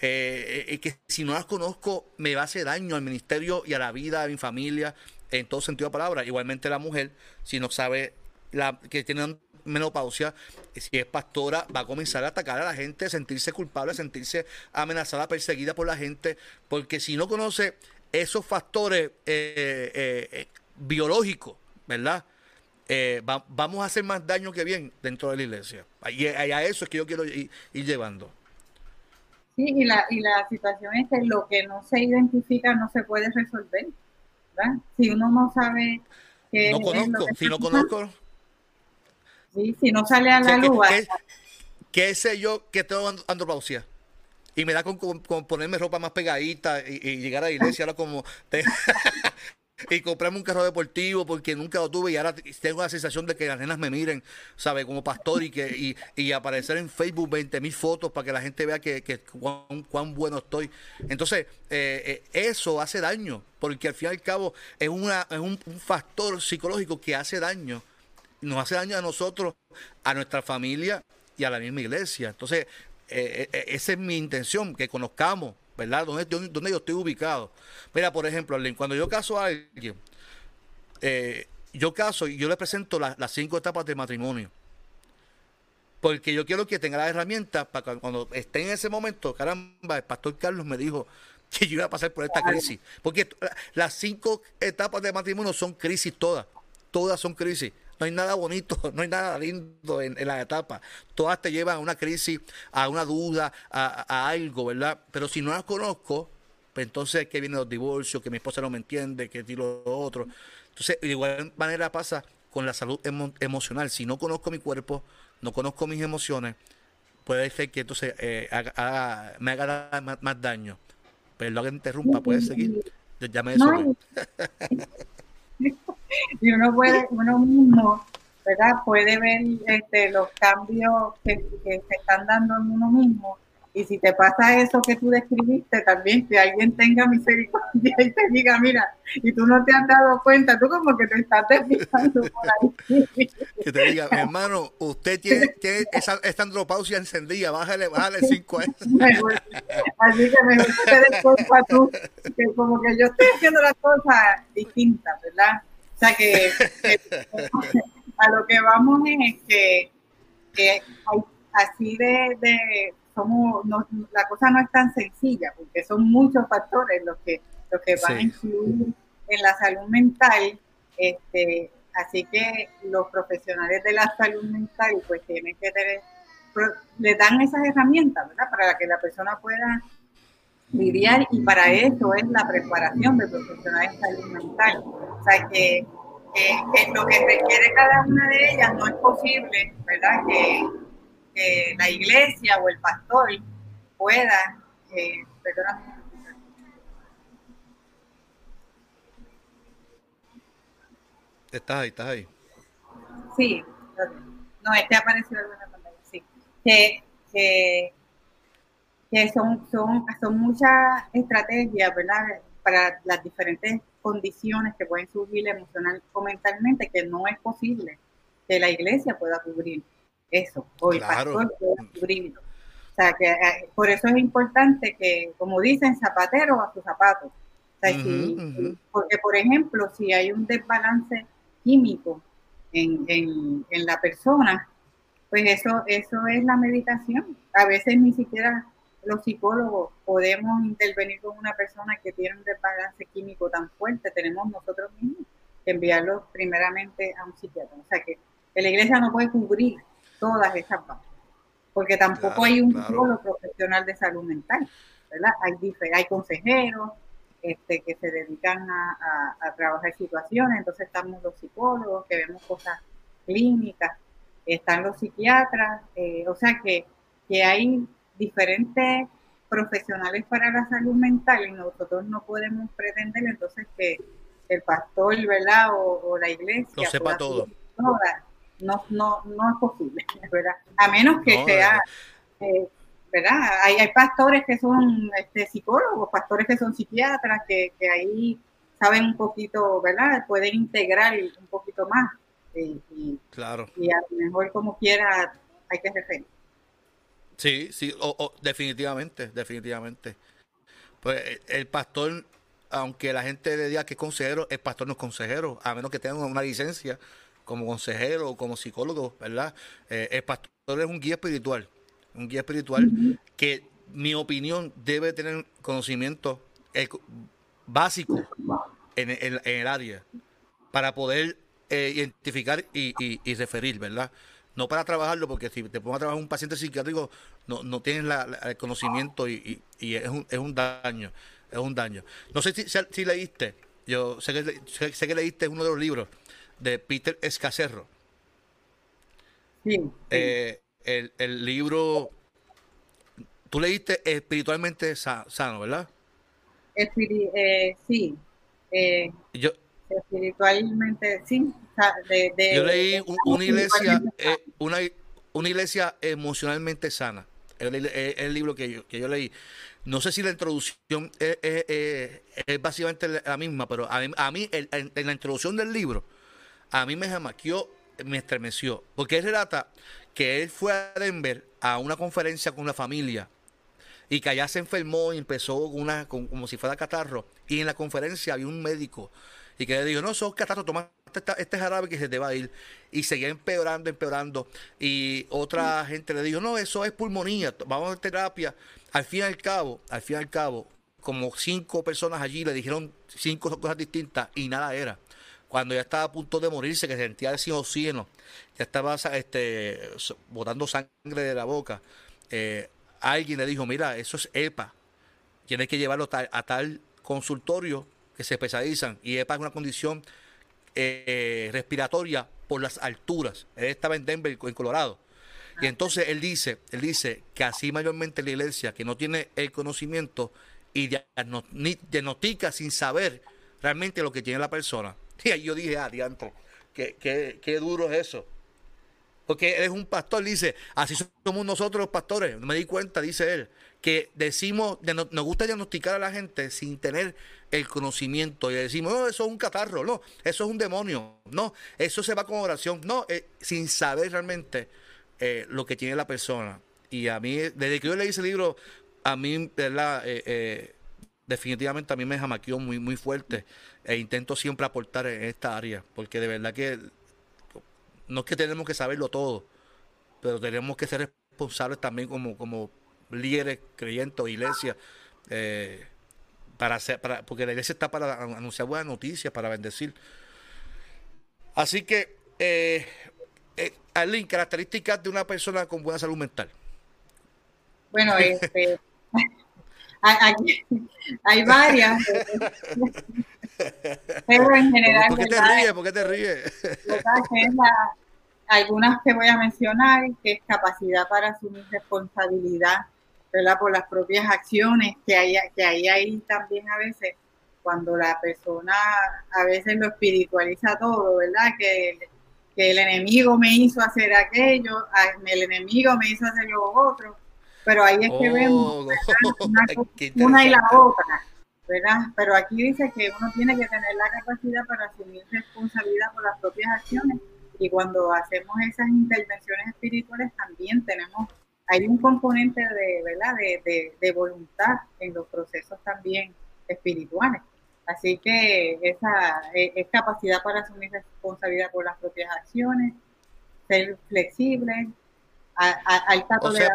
eh, eh, que si no las conozco me va a hacer daño al ministerio y a la vida de mi familia en todo sentido de palabra. Igualmente la mujer, si no sabe la, que tiene menopausia, si es pastora, va a comenzar a atacar a la gente, sentirse culpable, sentirse amenazada, perseguida por la gente, porque si no conoce esos factores eh, eh, eh, biológicos, ¿verdad? vamos a hacer más daño que bien dentro de la iglesia. Y, a eso es que yo quiero ir, llevando. Sí, y la, y la situación es que lo que no se identifica no se puede resolver. ¿verdad? Si uno no sabe que... No conozco, si no conozco si no sale a la luz. ¿Qué, sé yo que tengo andropausia? Y me da con, ponerme ropa más pegadita y, llegar a la iglesia ahora como... y comprarme un carro deportivo porque nunca lo tuve y ahora tengo la sensación de que las nenas me miren, ¿sabe? Como pastor y que y, aparecer en Facebook 20 mil fotos para que la gente vea que, cuán, bueno estoy. Entonces, eh, eh, eso hace daño porque al fin y al cabo es, una, es un factor psicológico que hace daño nos hace daño a nosotros, a nuestra familia y a la misma iglesia. Entonces, eh, eh, esa es mi intención, que conozcamos, ¿verdad? ¿Dónde, dónde, yo estoy ubicado. Mira, por ejemplo, cuando yo caso a alguien, eh, yo caso y yo le presento las cinco etapas del matrimonio. Porque yo quiero que tenga las herramientas para que cuando esté en ese momento, caramba, el pastor Carlos me dijo que yo iba a pasar por esta crisis. Porque las cinco etapas del matrimonio son crisis todas. todas son crisis. No hay nada bonito, no hay nada lindo en, la etapa. Todas te llevan a una crisis, a una duda, a, algo, ¿verdad? Pero si no las conozco, pues entonces que vienen los divorcios, que mi esposa no me entiende, que tiro lo otro. Entonces, de igual manera pasa con la salud emocional. Si no conozco mi cuerpo, no conozco mis emociones, puede ser que entonces eh, me haga más, daño. Pero lo que interrumpa, puede seguir. Ya me y uno puede, uno mismo, ¿verdad? Puede ver este, los cambios que, que se están dando en uno mismo y si te pasa eso que tú describiste, también que alguien tenga misericordia y te diga, mira, y tú no te has dado cuenta, tú como que te estás desfijando por ahí. Que te diga, hermano, usted tiene, tiene esa, esta andropausia encendida, bájale, bájale cinco a eso. Así que mejor que te des cuenta tú, que como que yo estoy haciendo las cosas distintas, ¿verdad? O sea que, a lo que vamos es que, que hay, así de, de la cosa no es tan sencilla, porque son muchos factores los que, los que van a influir en la salud mental. Este, así que los profesionales de la salud mental pues tienen que tener, le dan esas herramientas, ¿verdad? Para que la persona pueda lidiar y para eso es la preparación de profesionales de salud mental. O sea que, lo que requiere cada una de ellas no es posible, ¿verdad? Que, que la iglesia o el pastor pueda, eh, Estás ahí, estás ahí. Sí, no, este apareció en la pantalla, sí. Que, que, que son, son, son muchas estrategias, ¿verdad? Para las diferentes condiciones que pueden surgir emocional o mentalmente, que no es posible que la iglesia pueda cubrir eso, o el pastor pueda O sea, que eh, por eso es importante que, como dicen, zapatero a sus zapatos. O sea, Porque, por ejemplo, si hay un desbalance químico en, en, en, la persona, pues eso, eso es la medicación. A veces ni siquiera los psicólogos podemos intervenir con una persona que tiene un desbalance químico tan fuerte. Tenemos nosotros mismos que enviarlo primeramente a un psiquiatra. O sea, que, que la iglesia no puede cubrir todas esas partes, porque tampoco hay un solo profesional de salud mental, ¿verdad? Hay, hay consejeros este, que se dedican a, trabajar situaciones, entonces estamos los psicólogos que vemos cosas clínicas, están los psiquiatras, eh, o sea que, que hay diferentes profesionales para la salud mental y nosotros no podemos pretender entonces que el pastor, ¿verdad? O, la iglesia. Lo sepa todo no, no, no es posible, ¿verdad? A menos que sea, eh, ¿verdad? Hay, hay, pastores que son este, psicólogos, pastores que son psiquiatras, que, que, ahí saben un poquito, ¿verdad? Pueden integrar un poquito más. Y, claro. Y a lo mejor como quiera hay que referir. Sí, sí, o, definitivamente, definitivamente. Pues el pastor, aunque la gente le diga que es consejero, el pastor no es consejero, a menos que tenga una licencia como consejero, como psicólogo, ¿verdad? Eh, el pastor es un guía espiritual, un guía espiritual que mi opinión debe tener conocimiento eh, básico en, el área para poder eh, identificar y, referir, ¿verdad? No para trabajarlo, porque si te pongo a trabajar un paciente psiquiátrico, no, no tienes el conocimiento y, es, un, es un daño, es un daño. No sé si, si, leíste, yo sé que, sé, sé que leíste uno de los libros, de Peter Escacerro. Sí. Eh, el, el, libro, tú leíste espiritualmente sano, ¿verdad? eh, sí. Eh, yo, espiritualmente, sí. De, yo leí una iglesia, una, una iglesia emocionalmente sana. Es el, libro que yo, que yo leí. No sé si la introducción es, es, básicamente la misma, pero a mí, a mí en, la introducción del libro, a mí me jamaqueó, me estremeció, porque él relata que él fue a Denver a una conferencia con la familia y que allá se enfermó y empezó con una, como si fuera catarro, y en la conferencia había un médico y que le dijo, no, sos catarro, toma este, este, jarabe que se te va a ir. Y seguía empeorando, empeorando. Y otra gente le dijo, no, eso es pulmonía, vamos a terapia. Al fin y al cabo, al fin y al cabo, como cinco personas allí le dijeron cinco cosas distintas y nada era cuando ya estaba a punto de morirse, que sentía sin oxígeno, ya estaba este, botando sangre de la boca, eh, alguien le dijo, mira, eso es EPA, tienes que llevarlo a tal consultorio que se especializan, y EPA es una condición eh, respiratoria por las alturas. Él estaba en Denver, en Colorado. Y ah. entonces él dice, él dice que así mayormente la iglesia, que no tiene el conocimiento y diagnostica sin saber realmente lo que tiene la persona. Y yo dije, ah, diantre, qué, qué, qué duro es eso. Porque él es un pastor, dice, así somos nosotros los pastores. Me di cuenta, dice él, que decimos, nos gusta diagnosticar a la gente sin tener el conocimiento y decimos, no, eso es un catarro, no, eso es un demonio, no, eso se va con oración, no, eh, sin saber realmente eh, lo que tiene la persona. Y a mí, desde que yo leí ese libro, a mí, ¿verdad? Eh, definitivamente a mí me jamaqueó muy, muy fuerte e intento siempre aportar en esta área, porque de verdad que no es que tenemos que saberlo todo, pero tenemos que ser responsables también como, como líderes, creyentes, iglesia, eh, para hacer, para, porque la iglesia está para anunciar buenas noticias, para bendecir. Así que, eh, eh, Arlene, características de una persona con buena salud mental. Bueno, este, hay, hay varias. Pero en general. ¿Por qué te ríes? ¿Por qué te ríes? algunas que voy a mencionar, que es capacidad para asumir responsabilidad ¿verdad? por las propias acciones, que hay, que hay ahí también a veces, cuando la persona a veces lo espiritualiza todo, ¿verdad? Que, que el enemigo me hizo hacer aquello, el enemigo me hizo hacer lo otro, pero ahí es que vemos oh, una y la otra. ¿verdad? Pero aquí dice que uno tiene que tener la capacidad para asumir responsabilidad por las propias acciones y cuando hacemos esas intervenciones espirituales también tenemos, hay un componente de, ¿verdad? De, de, voluntad en los procesos también espirituales. Así que esa e, es, capacidad para asumir responsabilidad por las propias acciones, ser flexible, o sea,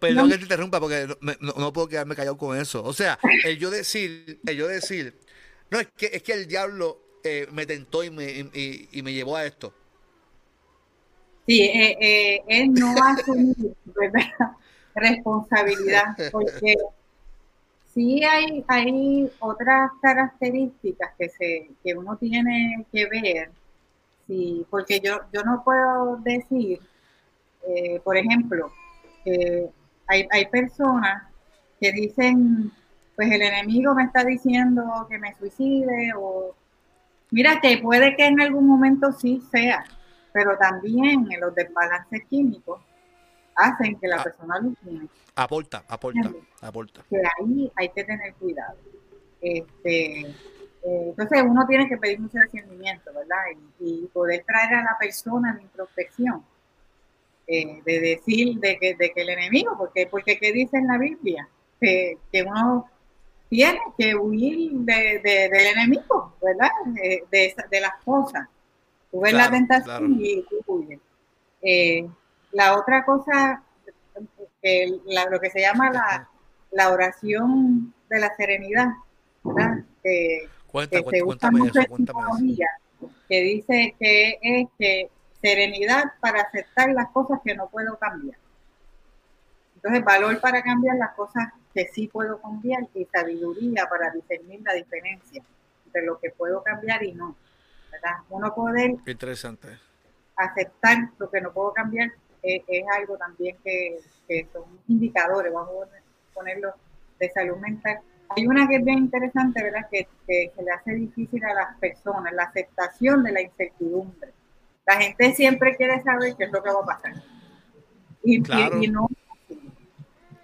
perdón que te interrumpa porque no, puedo quedarme callado con eso. O sea, el yo decir, el yo decir, no, es que, es que el diablo eh, me tentó y me, y, me llevó a esto. Sí, eh, eh, él no asume responsabilidad, porque sí hay, hay otras características que, se, que uno tiene que ver, sí, porque yo, yo no puedo decir eh, por ejemplo, hay, hay personas que dicen, pues el enemigo me está diciendo que me suicide o mira que puede que en algún momento sí sea, pero también en los desbalances químicos hacen que la ah. persona alucine. Aporta, aporta, aporta. Que ahí hay que tener cuidado. Este, eh, entonces uno tiene que pedir mucho discernimiento, ¿verdad? Y, y, poder traer a la persona la introspección eh, de decir de que, de que el enemigo, porque, porque ¿qué dice en la Biblia? Que, que uno tiene que huir de, del enemigo, ¿verdad? De, de, las cosas. Tú ves la tentación y tú huyes. Eh, la otra cosa, lo que se llama la, la, oración de la serenidad, ¿verdad? Que, que se usa mucho en que dice que es que serenidad para aceptar las cosas que no puedo cambiar. Entonces, valor para cambiar las cosas que sí puedo cambiar y sabiduría para discernir la diferencia entre lo que puedo cambiar y no. ¿verdad? Uno poder Interesante. aceptar lo que no puedo cambiar es, algo también que, son indicadores, vamos a ponerlo, de salud mental. Hay una que es bien interesante, ¿verdad? Que, que se le hace difícil a las personas, la aceptación de la incertidumbre. La gente siempre quiere saber qué es lo que va a pasar. Y, no,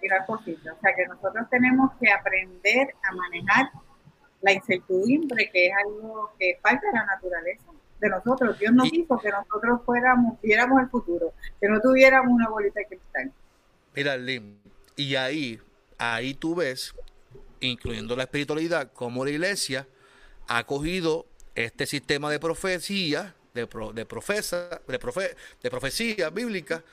es posible. O sea que nosotros tenemos que aprender a manejar la incertidumbre, que es algo que falta de la naturaleza de nosotros. Dios nos dijo que nosotros fuéramos, viéramos el futuro, que no tuviéramos una bolita de cristal. Mira, Lim, y ahí, ahí tú ves, incluyendo la espiritualidad, cómo la iglesia ha cogido este sistema de profecía de, de, profesa, de, profe, de profecía bíblica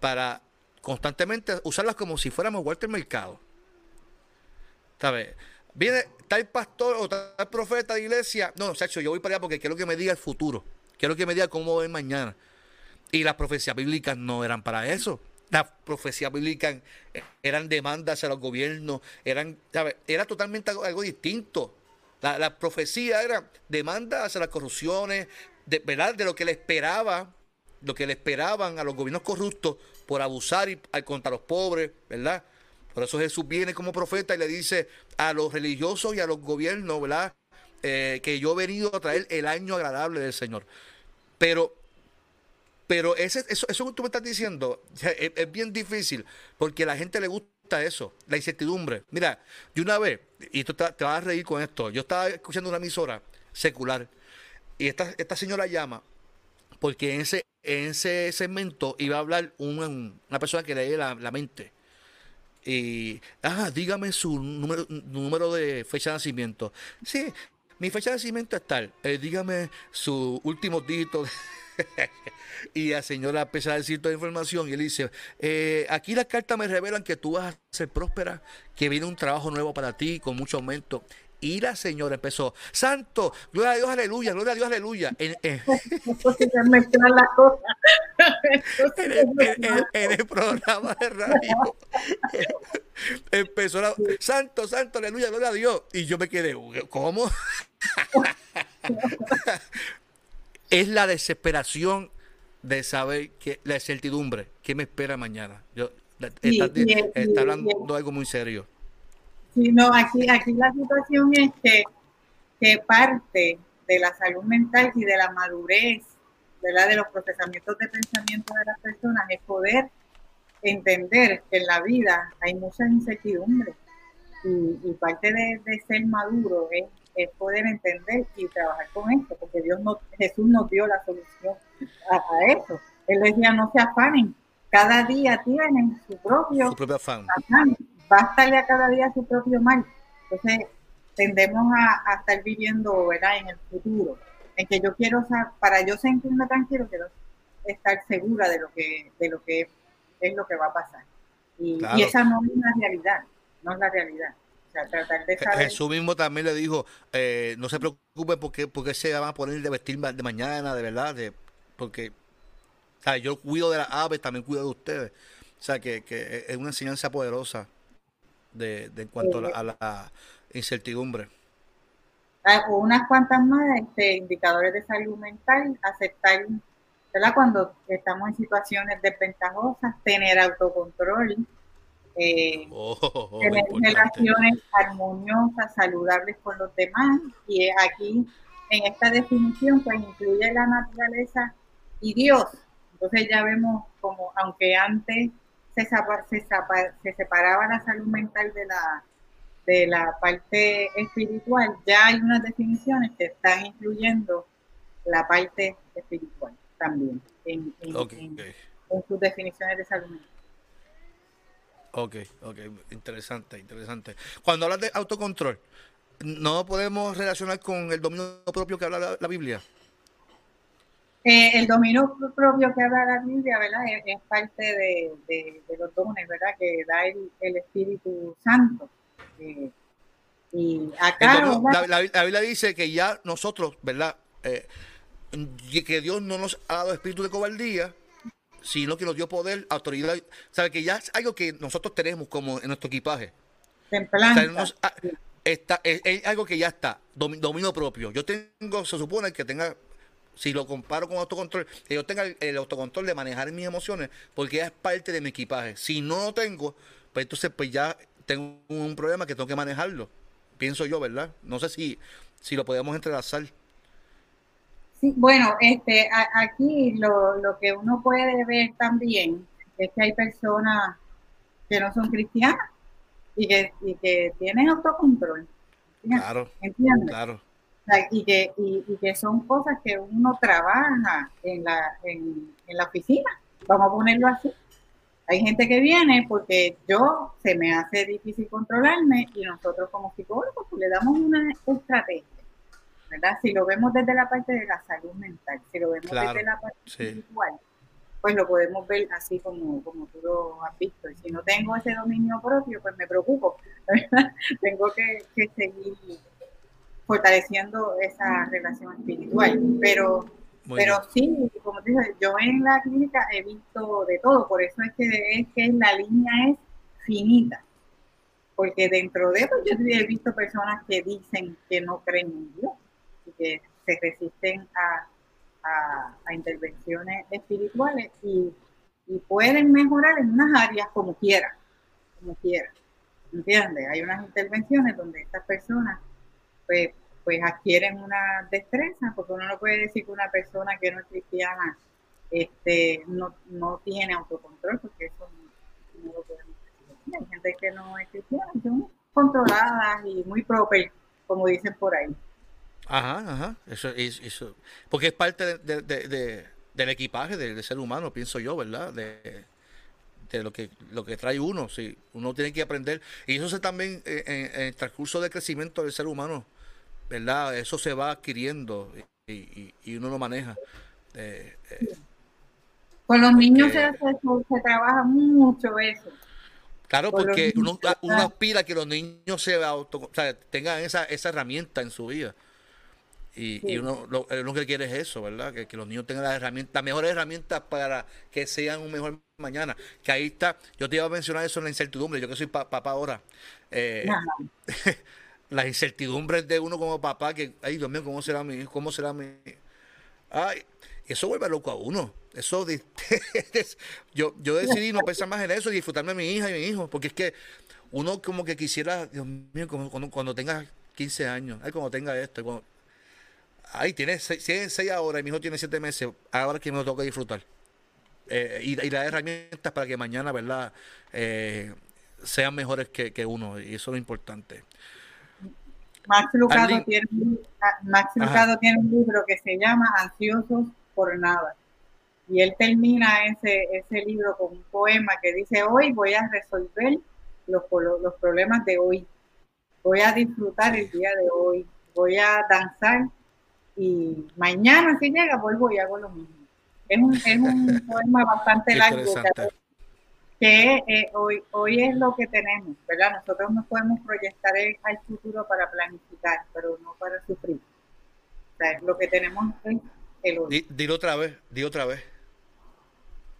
para constantemente usarlas como si fuéramos Walter Mercado. ¿Sabes? viene tal pastor o tal profeta de iglesia. No, Sacho, yo voy para allá porque quiero que me diga el futuro. Quiero que me diga cómo va mañana. Y las profecías bíblicas no eran para eso. Las profecías bíblicas eran demandas a los gobiernos, eran, era totalmente algo, distinto. La, profecía era demandas hacia las corrupciones, de, de lo que le esperaba, lo que le esperaban a los gobiernos corruptos por abusar y, contra los pobres, ¿verdad? Por eso Jesús viene como profeta y le dice a los religiosos y a los gobiernos, ¿verdad? Eh, que yo he venido a traer el año agradable del Señor. Pero, pero ese, eso, eso que tú me estás diciendo es, bien difícil porque a la gente le gusta eso, la incertidumbre. Mira, yo una vez, y tú te, vas a reír con esto, yo estaba escuchando una emisora secular y esta, esta señora llama porque en ese, en ese segmento iba a hablar una persona que lee la, la mente y, ah, dígame su número, número de fecha de nacimiento. Sí, mi fecha de nacimiento es tal. Eh, dígame su último dígito. y la señora empieza a decir toda la información y él dice, eh, aquí las cartas me revelan que tú vas a ser próspera, que viene un trabajo nuevo para ti con mucho aumento. Y la señora empezó, Santo, gloria a Dios, aleluya, gloria a Dios, aleluya. En, en, en, el, programa de radio empezó la, Santo, Santo, aleluya, gloria a Dios. Y yo me quedé, ¿cómo? es la desesperación de saber que la incertidumbre, ¿qué me espera mañana? Yo, está, está hablando algo muy serio. Sí, no, aquí, aquí la situación es que, que parte de la salud mental y de la madurez, ¿verdad? de los procesamientos de pensamiento de las personas es poder entender que en la vida hay muchas incertidumbres y, parte de, ser maduro es, es, poder entender y trabajar con esto, porque Dios no, Jesús nos dio la solución a, eso. Él decía, no se afanen, cada día tienen su propio, su propio afán bástale a cada día su propio mal. Entonces, tendemos a, estar viviendo, ¿verdad?, en el futuro. En que yo quiero, para yo sentirme tranquilo, quiero estar segura de lo que, de lo que es, lo que va a pasar. Y, esa no es la realidad, no es la realidad. O sea, tratar de saber. Jesús mismo también le dijo, eh, no se preocupe porque, porque se van a poner de vestir de mañana, de verdad, de, porque yo cuido de las aves, también cuido de ustedes. O sea, que, que es una enseñanza poderosa de, en cuanto a, la, incertidumbre. Ah, o unas cuantas más este, indicadores de salud mental, aceptar, ¿verdad? Cuando estamos en situaciones desventajosas, tener autocontrol, eh, oh, tener relaciones armoniosas, saludables con los demás. Y aquí, en esta definición, pues incluye la naturaleza y Dios. Entonces ya vemos como, aunque antes se, se, separaba la salud mental de la, de la parte espiritual, ya hay unas definiciones que están incluyendo la parte espiritual también en, sus definiciones de salud mental. Ok, ok, interesante, interesante. Cuando hablas de autocontrol, ¿no podemos relacionar con el dominio propio que habla la Biblia? Eh, el dominio propio que habla la Biblia, ¿verdad? Es, parte de, los dones, ¿verdad? Que da el, Espíritu Santo. Eh, y acá. la, Biblia dice que ya nosotros, ¿verdad? Eh, que Dios no nos ha dado espíritu de cobardía, sino que nos dio poder, autoridad. Sabe que ya es algo que nosotros tenemos como en nuestro equipaje. Templanza. Ah, está, es, algo que ya está, dominio propio. Yo tengo, se supone que tenga si lo comparo con autocontrol, que yo tenga el, autocontrol de manejar mis emociones, porque es parte de mi equipaje. Si no lo tengo, pues entonces pues ya tengo un problema que tengo que manejarlo. Pienso yo, ¿verdad? No sé si, si lo podemos entrelazar. Sí, bueno, este, aquí lo, lo que uno puede ver también es que hay personas que no son cristianas y que, y que tienen autocontrol. Claro, claro y, que, y, que son cosas que uno trabaja en la, en, la oficina, vamos a ponerlo así. Hay gente que viene porque yo se me hace difícil controlarme y nosotros como psicólogos pues, le damos una estrategia, ¿verdad? Si lo vemos desde la parte de la salud mental, si lo vemos desde la parte espiritual, pues lo podemos ver así como, como tú lo has visto. Y si no tengo ese dominio propio, pues me preocupo. tengo que, seguir fortaleciendo esa relación espiritual. Pero, pero sí, como te dije, yo en la clínica he visto de todo, por eso es que, es que la línea es finita. Porque dentro de eso yo he visto personas que dicen que no creen en Dios y que se resisten a, intervenciones espirituales y, y pueden mejorar en unas áreas como quieran, como quieran. ¿Entiendes? Hay unas intervenciones donde estas personas pues, pues adquieren una destreza, porque uno no puede decir que una persona que no es cristiana este, no, no tiene autocontrol, porque eso no, lo podemos decir. Hay gente que no es cristiana, son controladas y muy propias, como dicen por ahí. Ajá, ajá, eso, eso, porque es parte de, de, del equipaje del, ser humano, pienso yo, ¿verdad? De, lo que lo que trae uno, sí, uno tiene que aprender y eso se también eh, en, el transcurso del crecimiento del ser humano, ¿verdad? Eso se va adquiriendo y, y, uno lo maneja. Eh, eh, Con los niños se, se, trabaja mucho eso. Claro, porque uno, uno, aspira a que los niños se auto, o sea, tengan esa, esa herramienta en su vida. Y, y uno, lo, que quiere es eso, ¿verdad? Que, que los niños tengan las herramientas, las mejores herramientas para que sean un mejor mañana. Que ahí está, yo te iba a mencionar eso en la incertidumbre, yo que soy papá ahora. Eh, las incertidumbres de uno como papá, que, ay Dios mío, ¿cómo será mi hijo? ¿Cómo será mi Ay, eso vuelve loco a uno. Eso, yo, yo decidí no pensar más en eso y disfrutarme de mi hija y mi hijo, porque es que uno como que quisiera, Dios mío, como, cuando, cuando tenga 15 años, ay, cuando tenga esto, ay, tiene 6, ahora y mi hijo tiene 7 meses, ahora que me lo tengo disfrutar. Eh, y, y las herramientas para que mañana, ¿verdad? Eh, sean mejores que, que, uno, y eso es lo importante. Max Lucado, tiene, ah, Max Lucado tiene un libro que se llama Ansiosos por nada. Y él termina ese, ese libro con un poema que dice, hoy voy a resolver los, los problemas de hoy. Voy a disfrutar el día de hoy. Voy a danzar y mañana si llega vuelvo y hago lo mismo. Es un, es un poema bastante largo que, eh, hoy, hoy es lo que tenemos, ¿verdad? Nosotros nos podemos proyectar al futuro para planificar, pero no para sufrir. O sea, lo que tenemos es el hoy. Dilo otra vez, di otra vez.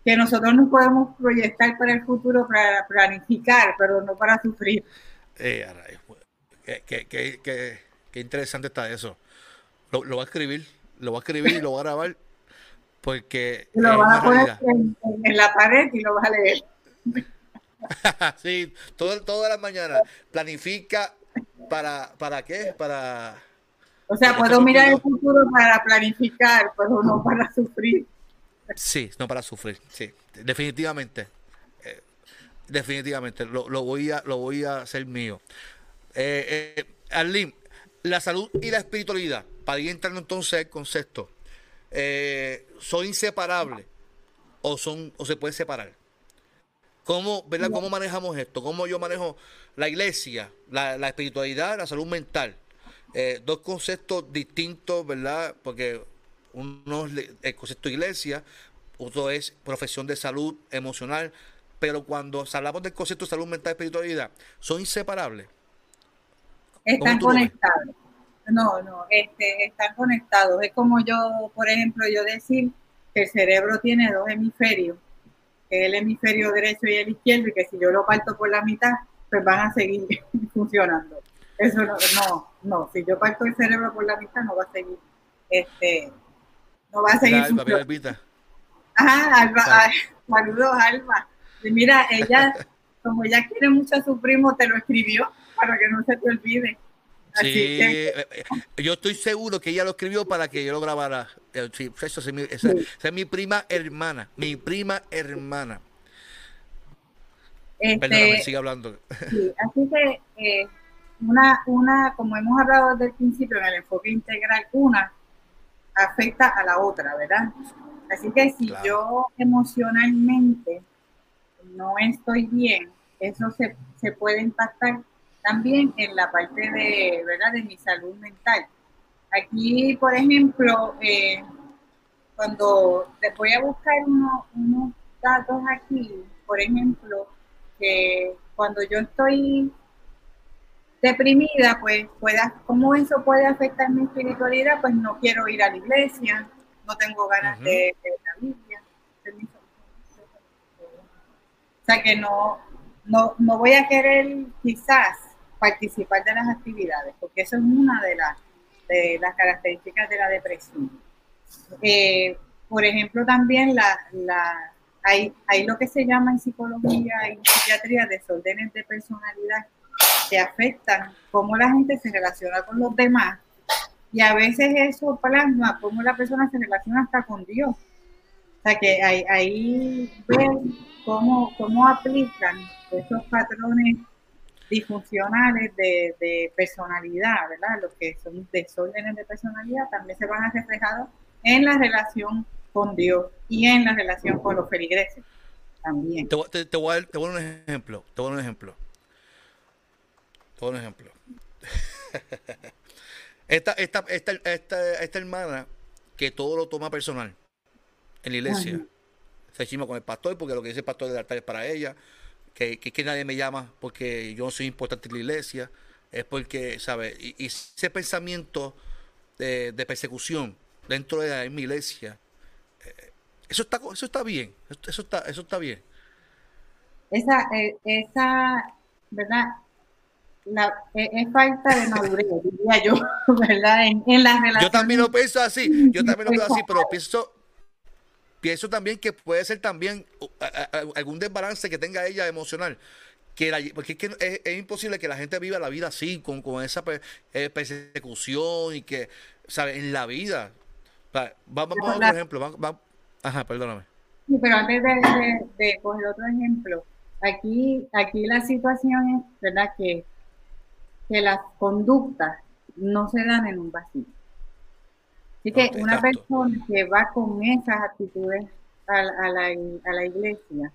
Que nosotros nos podemos proyectar para el futuro para planificar, pero no para sufrir. Eh, qué, qué, qué, qué interesante está eso. Lo, lo, va a escribir, lo va a escribir y lo va a grabar porque lo vas a poner en, la pared y lo vas a leer. sí, todo, todas las mañanas. Planifica para, ¿para qué? Para... O sea, puedo mirar el futuro para planificar, pero no para sufrir. Sí, no para sufrir, sí, definitivamente. Eh, definitivamente, lo, lo, voy a, lo voy a hacer mío. Eh, eh, Arlene, la salud y la espiritualidad, para ir entrando entonces al concepto, eh, ¿son inseparables o, son, o se pueden separar? ¿Cómo, ¿verdad? ¿Cómo manejamos esto? ¿Cómo yo manejo la iglesia, la, espiritualidad, la salud mental? Eh, dos conceptos distintos, ¿verdad? Porque uno es el concepto de iglesia, otro es profesión de salud emocional, pero cuando hablamos del concepto de salud mental y espiritualidad, ¿son inseparables? Están conectados. No, no, este, están conectados. Es como yo, por ejemplo, yo decir que el cerebro tiene dos hemisferios, que es el hemisferio derecho y el izquierdo, y que si yo lo parto por la mitad, pues van a seguir funcionando. Eso no, no, no, si yo parto el cerebro por la mitad, no va a seguir, este, no va a seguir. funcionando. Ajá, Alba, saludos, Alba. Y mira, ella, como ella quiere mucho a su primo, te lo escribió para que no se te olvide. Sí, eh, eh, yo estoy seguro que ella lo escribió para que yo lo grabara. Eh, sí, esa, es mi, esa, es mi prima hermana, mi prima hermana. Este, Perdóname, sigue hablando. Sí, así que una, una, como hemos hablado desde el principio en el enfoque integral, una afecta a la otra, ¿verdad? Así que si yo emocionalmente no estoy bien, eso se, se puede impactar también en la parte de, ¿verdad? de mi salud mental. Aquí, por ejemplo, eh, cuando voy a buscar unos datos aquí, por ejemplo, que cuando yo estoy deprimida, pues pueda, ¿cómo eso puede afectar mi espiritualidad? Pues no quiero ir a la iglesia, no tengo ganas de leer la Biblia. O sea que no, no, no voy a querer quizás participar de las actividades, porque eso es una de las, de las características de la depresión. Eh, por ejemplo, también la, hay, lo que se llama en psicología y psiquiatría desórdenes de personalidad que afectan cómo la gente se relaciona con los demás y a veces eso plasma cómo la persona se relaciona hasta con Dios. O sea que ahí, ahí ven cómo, cómo aplican esos patrones disfuncionales de, de, personalidad, ¿verdad? Los que son desórdenes de personalidad también se van a reflejar en la relación con Dios y en la relación con los feligreses también. Te, voy, a, te voy a dar un ejemplo, te voy a dar un ejemplo. Te voy a dar un ejemplo. esta, esta, esta, esta, esta hermana que todo lo toma personal en la iglesia. Se chima con el pastor porque lo que dice el pastor del altar es para ella que, que, nadie me llama porque yo no soy importante en la iglesia, es porque, ¿sabes? Y, ese pensamiento de, persecución dentro de mi iglesia, eh, eso está, eso está bien, eso está, eso está bien. Esa, eh, esa, ¿verdad? La, eh, es falta de madurez, diría yo, ¿verdad? En, en las relaciones. Yo también lo pienso así, yo también lo pienso así, pero pienso, pienso también que puede ser también algún desbalance que tenga ella emocional. Que porque es, que es, imposible que la gente viva la vida así, con, con esa eh, persecución y que, ¿sabes? En la vida. Vamos a otro ejemplo. ajá, perdóname. Sí, pero antes de, de, coger otro ejemplo, aquí, aquí la situación es, ¿verdad? Que, que las conductas no se dan en un vacío. Así que una persona que va con esas actitudes a, la, a la iglesia,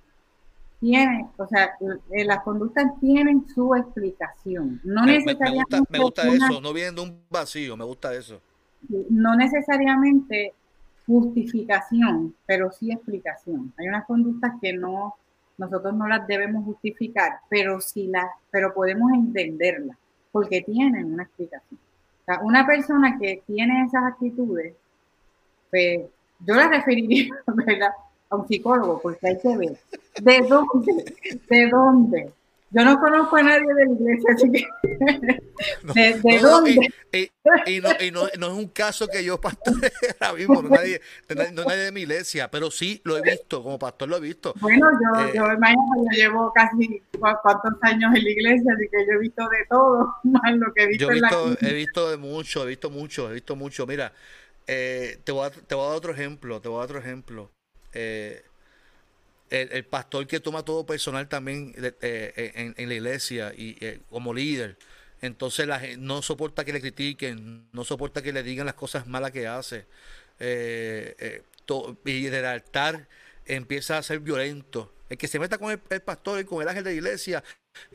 tiene, o sea, eh, las conductas tienen su explicación. No me, necesariamente me gusta, eso, no viene de un vacío, me gusta eso. No necesariamente justificación, pero sí explicación. Hay unas conductas que no, nosotros no las debemos justificar, pero sí las, pero podemos entenderlas, porque tienen una explicación una persona que tiene esas actitudes, pues yo la referiría a un psicólogo, porque hay que ver. De dónde, de dónde. Yo no conozco a nadie de la iglesia, así que ¿de, dónde? Y, no, es un caso que yo pastor ahora mismo, no nadie, no nadie de mi iglesia, pero sí lo he visto, como pastor lo he visto. Bueno, yo, eh, yo, yo llevo casi cuántos años en la iglesia, así que yo he visto de todo, más lo que he visto, yo he visto, he visto de mucho, he visto mucho, he visto mucho. Mira, eh, te, voy a, te voy a dar otro ejemplo, te voy a dar otro ejemplo. Eh, el, pastor que toma todo personal también en, en, la iglesia y como líder entonces la, no soporta que le critiquen, no soporta que le digan las cosas malas que hace. Eh, eh, y del altar empieza a ser violento. El que se meta con el, pastor y con el ángel de la iglesia,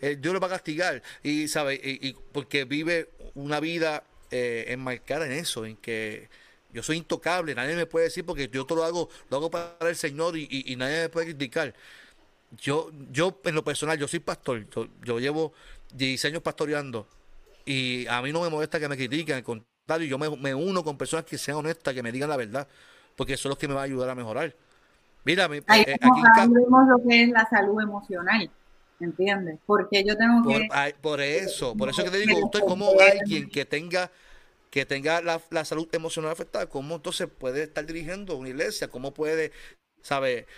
eh, Dios lo va a castigar. Y sabe, y, porque vive una vida enmarcada en eso, en que yo soy intocable, nadie me puede decir porque yo todo lo hago, lo hago para el Señor y, nadie me puede criticar. Yo, yo en lo personal, yo soy pastor, yo llevo 16 años pastoreando y a mí no me molesta que me critiquen, al contrario, yo me, uno con personas que sean honestas, que me digan la verdad, porque eso es lo que me va a ayudar a mejorar. Mira, eh, aquí vemos lo que es la salud emocional, ¿entiendes? Porque yo tengo que... Por, eso, por eso que te digo, usted como alguien que tenga que tenga la, la, salud emocional afectada, ¿cómo entonces puede estar dirigiendo una iglesia? ¿Cómo puede, sabe,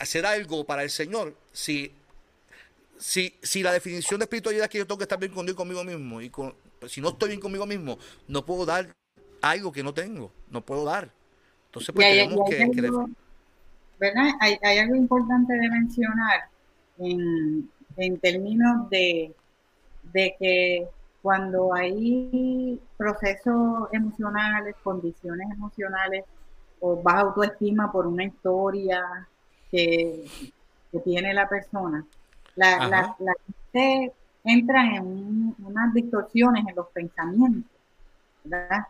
hacer algo para el Señor si si, si la definición de espiritualidad es que yo tengo que estar bien con Dios conmigo mismo, y con, si no estoy bien conmigo mismo, no puedo dar algo que no tengo, no puedo dar. Entonces, pues tenemos que, ¿verdad? Hay, hay, algo importante de mencionar en, en términos de, de que cuando hay procesos emocionales, condiciones emocionales o baja autoestima por una historia que, que tiene la persona, la, la, la, gente entra en unas distorsiones en los pensamientos, ¿verdad?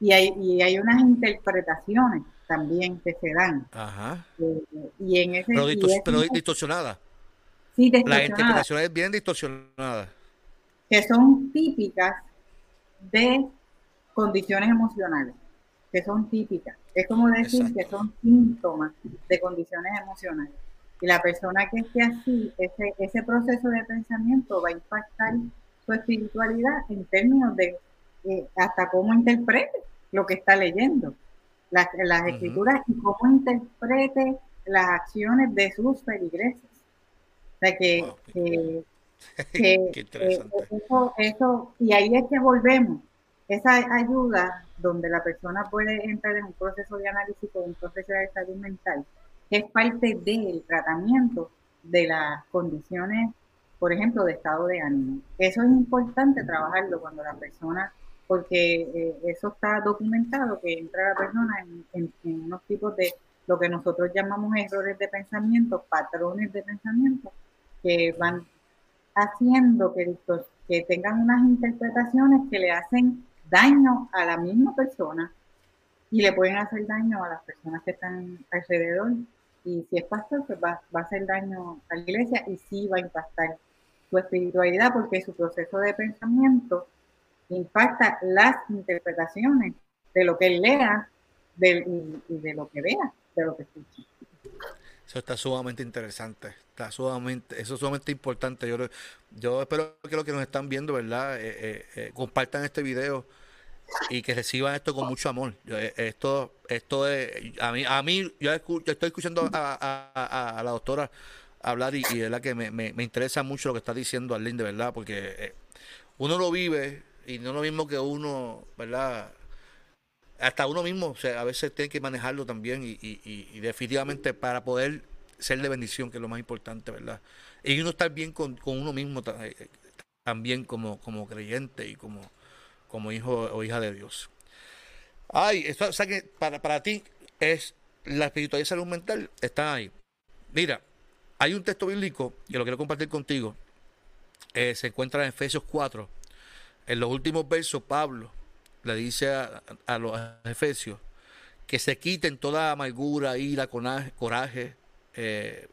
Y hay, y hay unas interpretaciones también que se dan. Ajá. Eh, y en ese, pero, distorsionada. Sí, distorsionada. La interpretación es bien distorsionada. Que son típicas de condiciones emocionales, que son típicas. Es como decir que son síntomas de condiciones emocionales. Y la persona que esté así, ese, ese proceso de pensamiento va a impactar su espiritualidad en términos de eh, hasta cómo interprete lo que está leyendo, las, las escrituras y cómo interprete las acciones de sus feligreses. O sea que, que, eh, eso, eso, y ahí es que volvemos. Esa ayuda donde la persona puede entrar en un proceso de análisis o un proceso de salud mental, es parte del tratamiento de las condiciones, por ejemplo, de estado de ánimo. Eso es importante trabajarlo cuando la persona, porque eh, eso está documentado, que entra la persona en, unos tipos de lo que nosotros llamamos errores de pensamiento, patrones de pensamiento, que van haciendo que, que tengan unas interpretaciones que le hacen daño a la misma persona y le pueden hacer daño a las personas que están alrededor. Y si es pastor, pues va, va a hacer daño a la iglesia y sí va a impactar su espiritualidad porque su proceso de pensamiento impacta las interpretaciones de lo que él lea y, de lo que vea, de lo que escucha. Eso está sumamente interesante, está sumamente, eso es sumamente importante. Yo, yo espero que los que nos están viendo, ¿verdad? Eh, eh, eh, compartan este video y que reciban esto con mucho amor. esto, esto es, a mí, a mí, yo, estoy escuchando a, la doctora hablar y, y verdad que me, me, interesa mucho lo que está diciendo Arlene, de verdad, porque uno lo vive y no lo mismo que uno, ¿verdad? hasta uno mismo, o sea, a veces tiene que manejarlo también y, y, definitivamente para poder ser de bendición, que es lo más importante, ¿verdad? Y uno estar bien con, uno mismo eh, también como, como creyente y como, como hijo o hija de Dios. Ay, esto, o que para, para ti es la espiritualidad y salud mental, está ahí. Mira, hay un texto bíblico que lo quiero compartir contigo. Eh, se encuentra en Efesios 4. En los últimos versos, Pablo le dice a, los efesios que se quiten toda amargura, ira, coraje, eh,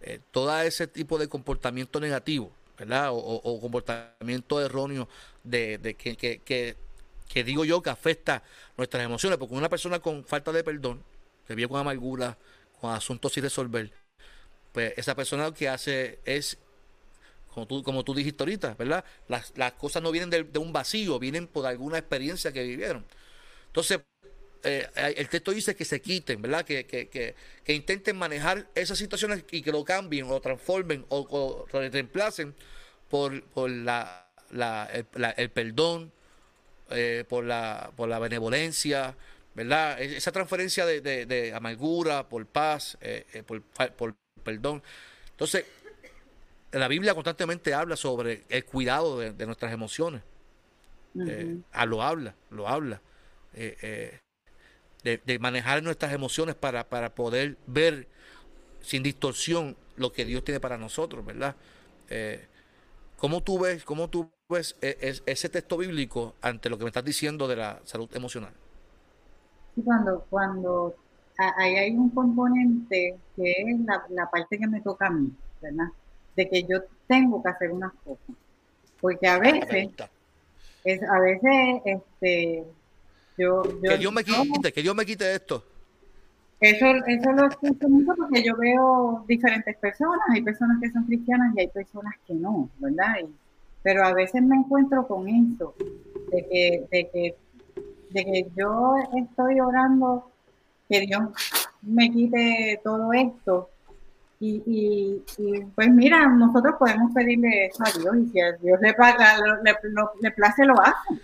eh, todo ese tipo de comportamiento negativo, ¿verdad? O, comportamiento erróneo de, que, que, digo yo que afecta nuestras emociones, porque una persona con falta de perdón, que vive con amargura, con asuntos sin resolver, pues esa persona lo que hace es como tú, como tú dijiste ahorita, ¿verdad? Las, cosas no vienen de, un vacío, vienen por alguna experiencia que vivieron. Entonces, eh, el texto dice que se quiten, ¿verdad? Que, que, que, intenten manejar esas situaciones y que lo cambien o transformen o, reemplacen por, por la, el, perdón, eh, por, la, por la benevolencia, ¿verdad? E, esa transferencia de, de, amargura, por paz, eh, por, por perdón. Entonces, la Biblia constantemente habla sobre el cuidado de, nuestras emociones. Eh, ah, lo habla, lo habla. Eh, eh, de, manejar nuestras emociones para, para poder ver sin distorsión lo que Dios tiene para nosotros, ¿verdad? ¿Cómo tú ves, cómo tú ves ese texto bíblico ante lo que me estás diciendo de la salud emocional? Cuando, cuando ahí hay un componente que es la, la parte que me toca a mí, ¿verdad? de que yo tengo que hacer unas cosas. Porque a veces, es, a veces, este, yo, yo que Dios me quite, que Dios me quite esto. Eso, eso lo escucho mucho porque yo veo diferentes personas, hay personas que son cristianas y hay personas que no, ¿verdad? pero a veces me encuentro con eso, de que, de que, de que yo estoy orando que Dios me quite todo esto, y, y, pues mira, nosotros podemos pedirle eso a Dios y si a Dios le, paga, le, le, place, lo hace.